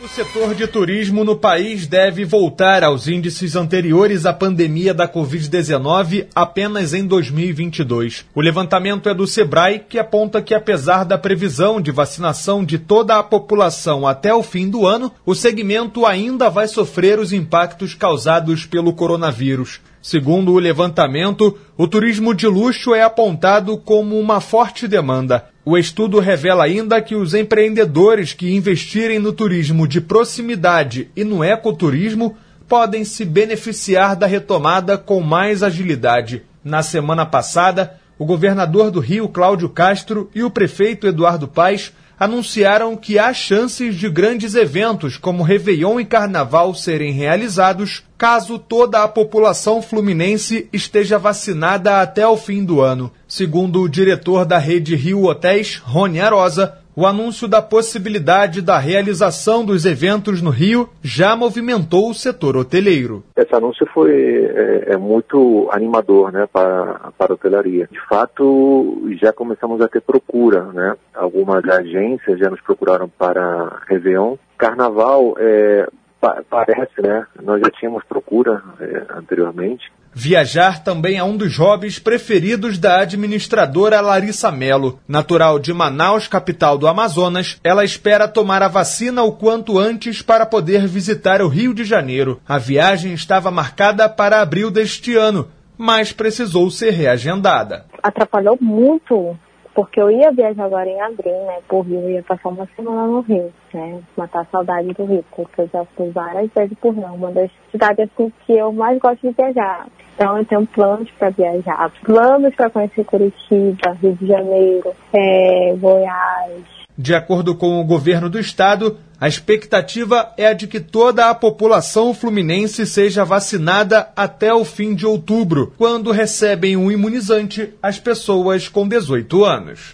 O setor de turismo no país deve voltar aos índices anteriores à pandemia da Covid-19 apenas em 2022. O levantamento é do Sebrae, que aponta que, apesar da previsão de vacinação de toda a população até o fim do ano, o segmento ainda vai sofrer os impactos causados pelo coronavírus. Segundo o levantamento, o turismo de luxo é apontado como uma forte demanda. O estudo revela ainda que os empreendedores que investirem no turismo de proximidade e no ecoturismo podem se beneficiar da retomada com mais agilidade. Na semana passada, o governador do Rio, Cláudio Castro, e o prefeito Eduardo Paes anunciaram que há chances de grandes eventos como Réveillon e Carnaval serem realizados caso toda a população fluminense esteja vacinada até o fim do ano. Segundo o diretor da rede Rio Hotéis, Rony Arosa, o anúncio da possibilidade da realização dos eventos no Rio já movimentou o setor hoteleiro. Esse anúncio foi é, é muito animador né, para, para a hotelaria. De fato, já começamos a ter procura. Né? Algumas agências já nos procuraram para Réveillon. Carnaval, é, pa parece, né? Nós já tínhamos procura é, anteriormente. Viajar também é um dos hobbies preferidos da administradora Larissa Melo. Natural de Manaus, capital do Amazonas, ela espera tomar a vacina o quanto antes para poder visitar o Rio de Janeiro. A viagem estava marcada para abril deste ano, mas precisou ser reagendada. Atrapalhou muito porque eu ia viajar agora em abril, né, por Rio, ia passar uma semana no Rio, né, matar a saudade do Rio, porque eu já fui várias vezes por Rio, uma das cidades assim que eu mais gosto de viajar. Então eu tenho planos para viajar, planos para conhecer Curitiba, Rio de Janeiro, é, Goiás. De acordo com o governo do estado, a expectativa é a de que toda a população fluminense seja vacinada até o fim de outubro, quando recebem um imunizante as pessoas com 18 anos.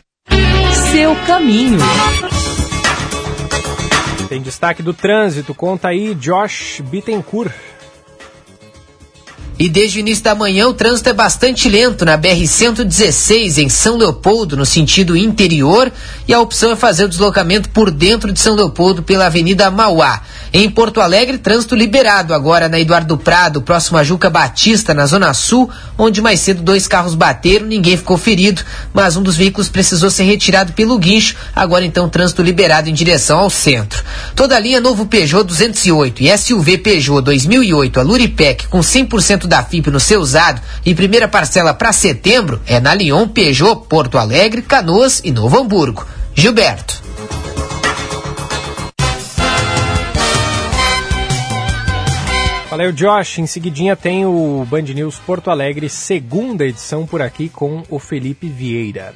Seu caminho. Tem destaque do trânsito, conta aí Josh Bittencourt. E desde o início da manhã o trânsito é bastante lento na BR-116 em São Leopoldo, no sentido interior, e a opção é fazer o deslocamento por dentro de São Leopoldo pela Avenida Mauá. Em Porto Alegre, trânsito liberado agora na Eduardo Prado, próximo a Juca Batista, na Zona Sul, onde mais cedo dois carros bateram, ninguém ficou ferido, mas um dos veículos precisou ser retirado pelo guincho, agora então trânsito liberado em direção ao centro. Toda a linha novo Peugeot 208 e SUV Peugeot 2008, a Luripec, com 100% da FIP no seu usado e primeira parcela para setembro é na Lyon Peugeot Porto Alegre, Canoas e Novo Hamburgo. Gilberto. Valeu, Josh. Em seguidinha tem o Band News Porto Alegre, segunda edição por aqui com o Felipe Vieira.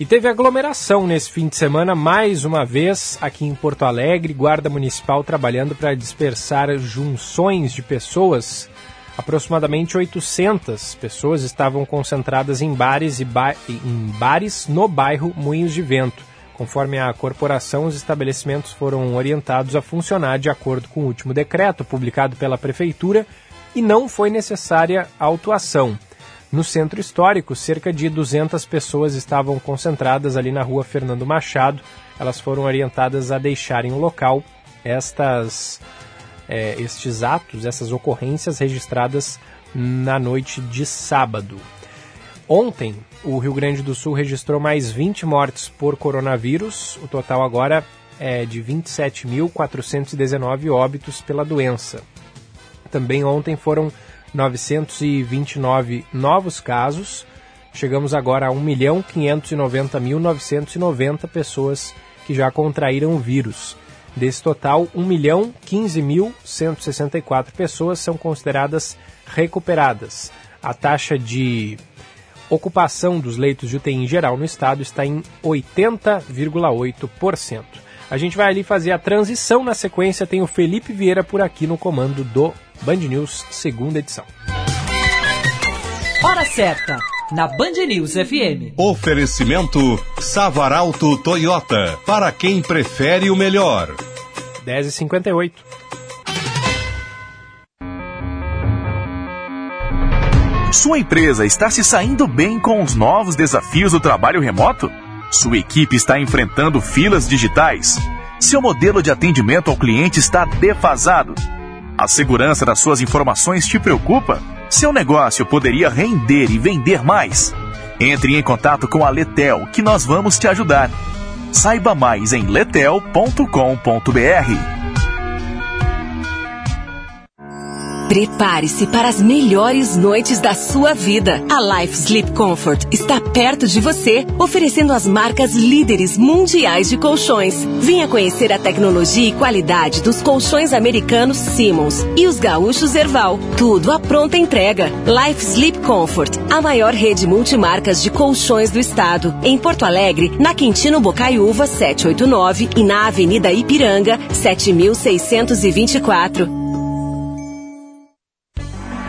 E teve aglomeração nesse fim de semana, mais uma vez, aqui em Porto Alegre, Guarda Municipal trabalhando para dispersar junções de pessoas. Aproximadamente 800 pessoas estavam concentradas em bares, e ba em bares no bairro Moinhos de Vento. Conforme a corporação, os estabelecimentos foram orientados a funcionar de acordo com o último decreto publicado pela Prefeitura e não foi necessária autuação. No centro histórico, cerca de 200 pessoas estavam concentradas ali na rua Fernando Machado. Elas foram orientadas a deixarem o local. Estas, é, estes atos, essas ocorrências registradas na noite de sábado. Ontem, o Rio Grande do Sul registrou mais 20 mortes por coronavírus. O total agora é de 27.419 óbitos pela doença. Também ontem foram 929 novos casos. Chegamos agora a 1.590.990 pessoas que já contraíram o vírus. Desse total, 1.015.164 pessoas são consideradas recuperadas. A taxa de ocupação dos leitos de UTI em geral no estado está em 80,8%. A gente vai ali fazer a transição. Na sequência, tem o Felipe Vieira por aqui no comando do Band News, segunda edição. Hora certa, na Band News FM. Oferecimento Savaralto Toyota, para quem prefere o melhor. 10h58. Sua empresa está se saindo bem com os novos desafios do trabalho remoto? Sua equipe está enfrentando filas digitais? Seu modelo de atendimento ao cliente está defasado? A segurança das suas informações te preocupa? Seu negócio poderia render e vender mais? Entre em contato com a Letel que nós vamos te ajudar. Saiba mais em letel.com.br. Prepare-se para as melhores noites da sua vida. A Life Sleep Comfort está perto de você, oferecendo as marcas líderes mundiais de colchões. Venha conhecer a tecnologia e qualidade dos colchões americanos Simmons e os gaúchos Erval. Tudo à pronta entrega. Life Sleep Comfort, a maior rede multimarcas de colchões do estado. Em Porto Alegre, na Quintino Bocaiúva 789 e na Avenida Ipiranga 7624.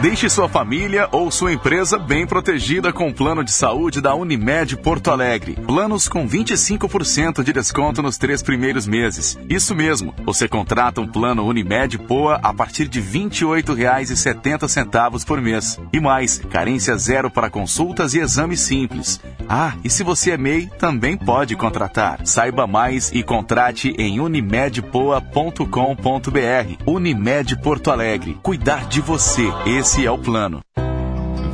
Deixe sua família ou sua empresa bem protegida com o plano de saúde da Unimed Porto Alegre. Planos com 25% de desconto nos três primeiros meses. Isso mesmo, você contrata um plano Unimed Poa a partir de R$ 28,70 por mês. E mais, carência zero para consultas e exames simples. Ah, e se você é MEI, também pode contratar. Saiba mais e contrate em unimedpoa.com.br. Unimed Porto Alegre. Cuidar de você. Esse é o plano.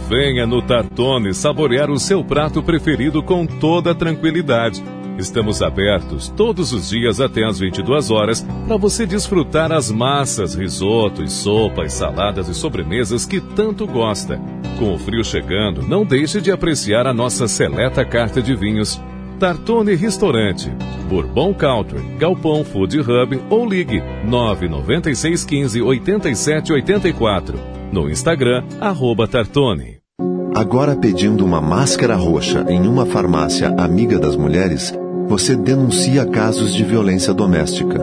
Venha no Tartone saborear o seu prato preferido com toda tranquilidade. Estamos abertos todos os dias até às 22 horas para você desfrutar as massas, risotos, sopas, saladas e sobremesas que tanto gosta. Com o frio chegando, não deixe de apreciar a nossa seleta carta de vinhos. Tartone Restaurante, Bourbon Country, Galpão Food Hub ou ligue 99615 8784. No Instagram, arroba Tartone. Agora pedindo uma máscara roxa em uma farmácia amiga das mulheres, você denuncia casos de violência doméstica.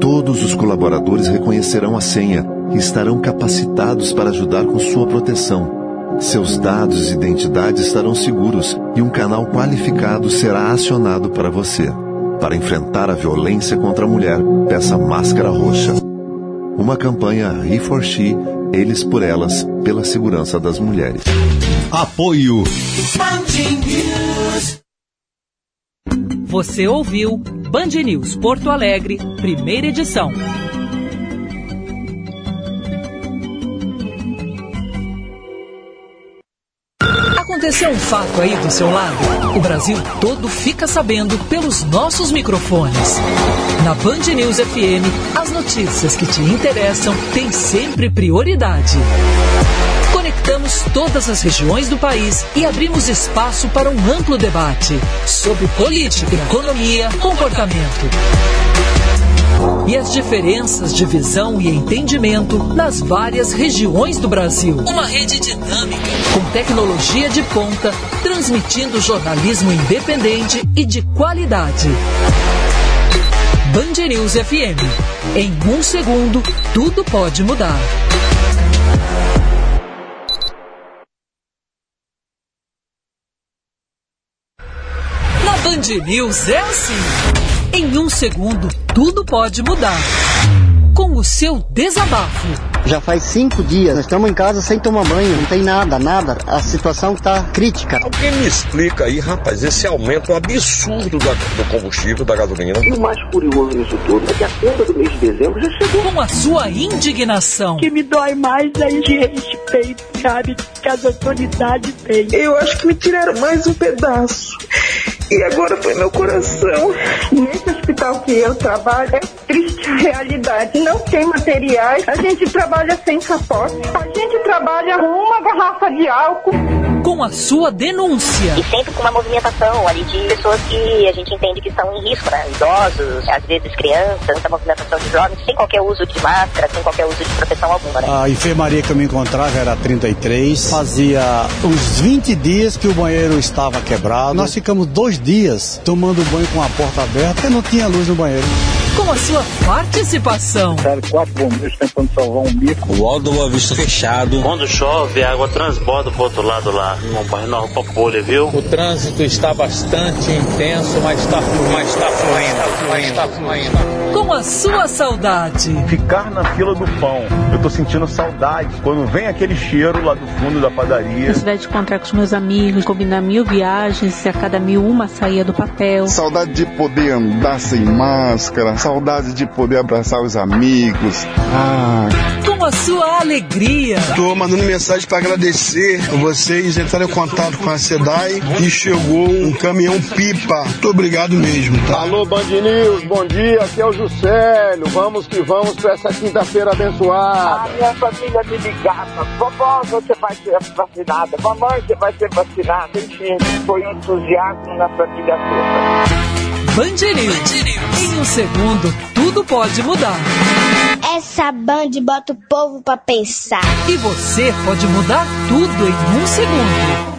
Todos os colaboradores reconhecerão a senha e estarão capacitados para ajudar com sua proteção. Seus dados e identidade estarão seguros e um canal qualificado será acionado para você. Para enfrentar a violência contra a mulher, peça Máscara Roxa. Uma campanha He for She, Eles por Elas, pela segurança das mulheres. Apoio. Você ouviu Band News Porto Alegre, primeira edição. Aconteceu um fato aí do seu lado? O Brasil todo fica sabendo pelos nossos microfones. Na Band News FM, as notícias que te interessam têm sempre prioridade. Conectamos todas as regiões do país e abrimos espaço para um amplo debate sobre política, economia, comportamento. E as diferenças de visão e entendimento nas várias regiões do Brasil. Uma rede dinâmica, com tecnologia de ponta, transmitindo jornalismo independente e de qualidade. Band News FM. Em um segundo, tudo pode mudar. Na Band News é assim. Em um segundo, tudo pode mudar. Com o seu desabafo. Já faz cinco dias, nós estamos em casa sem tomar banho, não tem nada, nada. A situação está crítica. Alguém me explica aí, rapaz, esse aumento absurdo da, do combustível, da gasolina. E o mais curioso nisso tudo é que a conta do mês de dezembro já chegou. Com a sua indignação. O que me dói mais é esse respeito, sabe, que as autoridades têm. Eu acho que me tiraram mais um pedaço. E agora foi meu coração. Nesse hospital que eu trabalho, é triste a realidade. Não tem materiais, a gente trabalha sem capote, a gente trabalha com uma garrafa de álcool. Com a sua denúncia. E sempre com uma movimentação ali de pessoas que a gente entende que estão em risco, né? Idosos, às vezes crianças, muita movimentação de jovens, sem qualquer uso de máscara, sem qualquer uso de proteção alguma, né? A enfermaria que eu me encontrava era 33. Fazia uns 20 dias que o banheiro estava quebrado. Nós ficamos dois dias tomando banho com a porta aberta e não tinha luz no banheiro. Com a sua participação. Sério, quatro bombeiros tentando salvar um bico. O Boa Vista fechado. Quando chove, a água transborda pro outro lado lá, no bairro Nova Pampolha, viu? O trânsito está bastante intenso, mas está mas está fluindo, mas está fluindo. Com a sua saudade. Ficar na fila do pão. Eu tô sentindo saudade. Quando vem aquele cheiro lá do fundo da padaria. Necessidade de encontrar com os meus amigos, combinar mil viagens, e a cada mil uma saía do papel. Saudade de poder andar sem máscara, saudade de poder abraçar os amigos. Ah. Com a sua alegria. Tô mandando mensagem para agradecer vocês entraram em contato com a SEDAI e chegou um caminhão pipa. Muito obrigado mesmo. Tá? Alô, Band News, bom dia, aqui é o Juscelio. Vamos que vamos para essa quinta-feira abençoada. A minha família me ligava. Vovó, você vai ser vacinada. Mamãe, você vai ser vacinada. Enfim, foi um entusiasmo na família toda. Band News. Em um segundo, tudo pode mudar. Essa Band bota o povo pra pensar. E você pode mudar tudo em um segundo.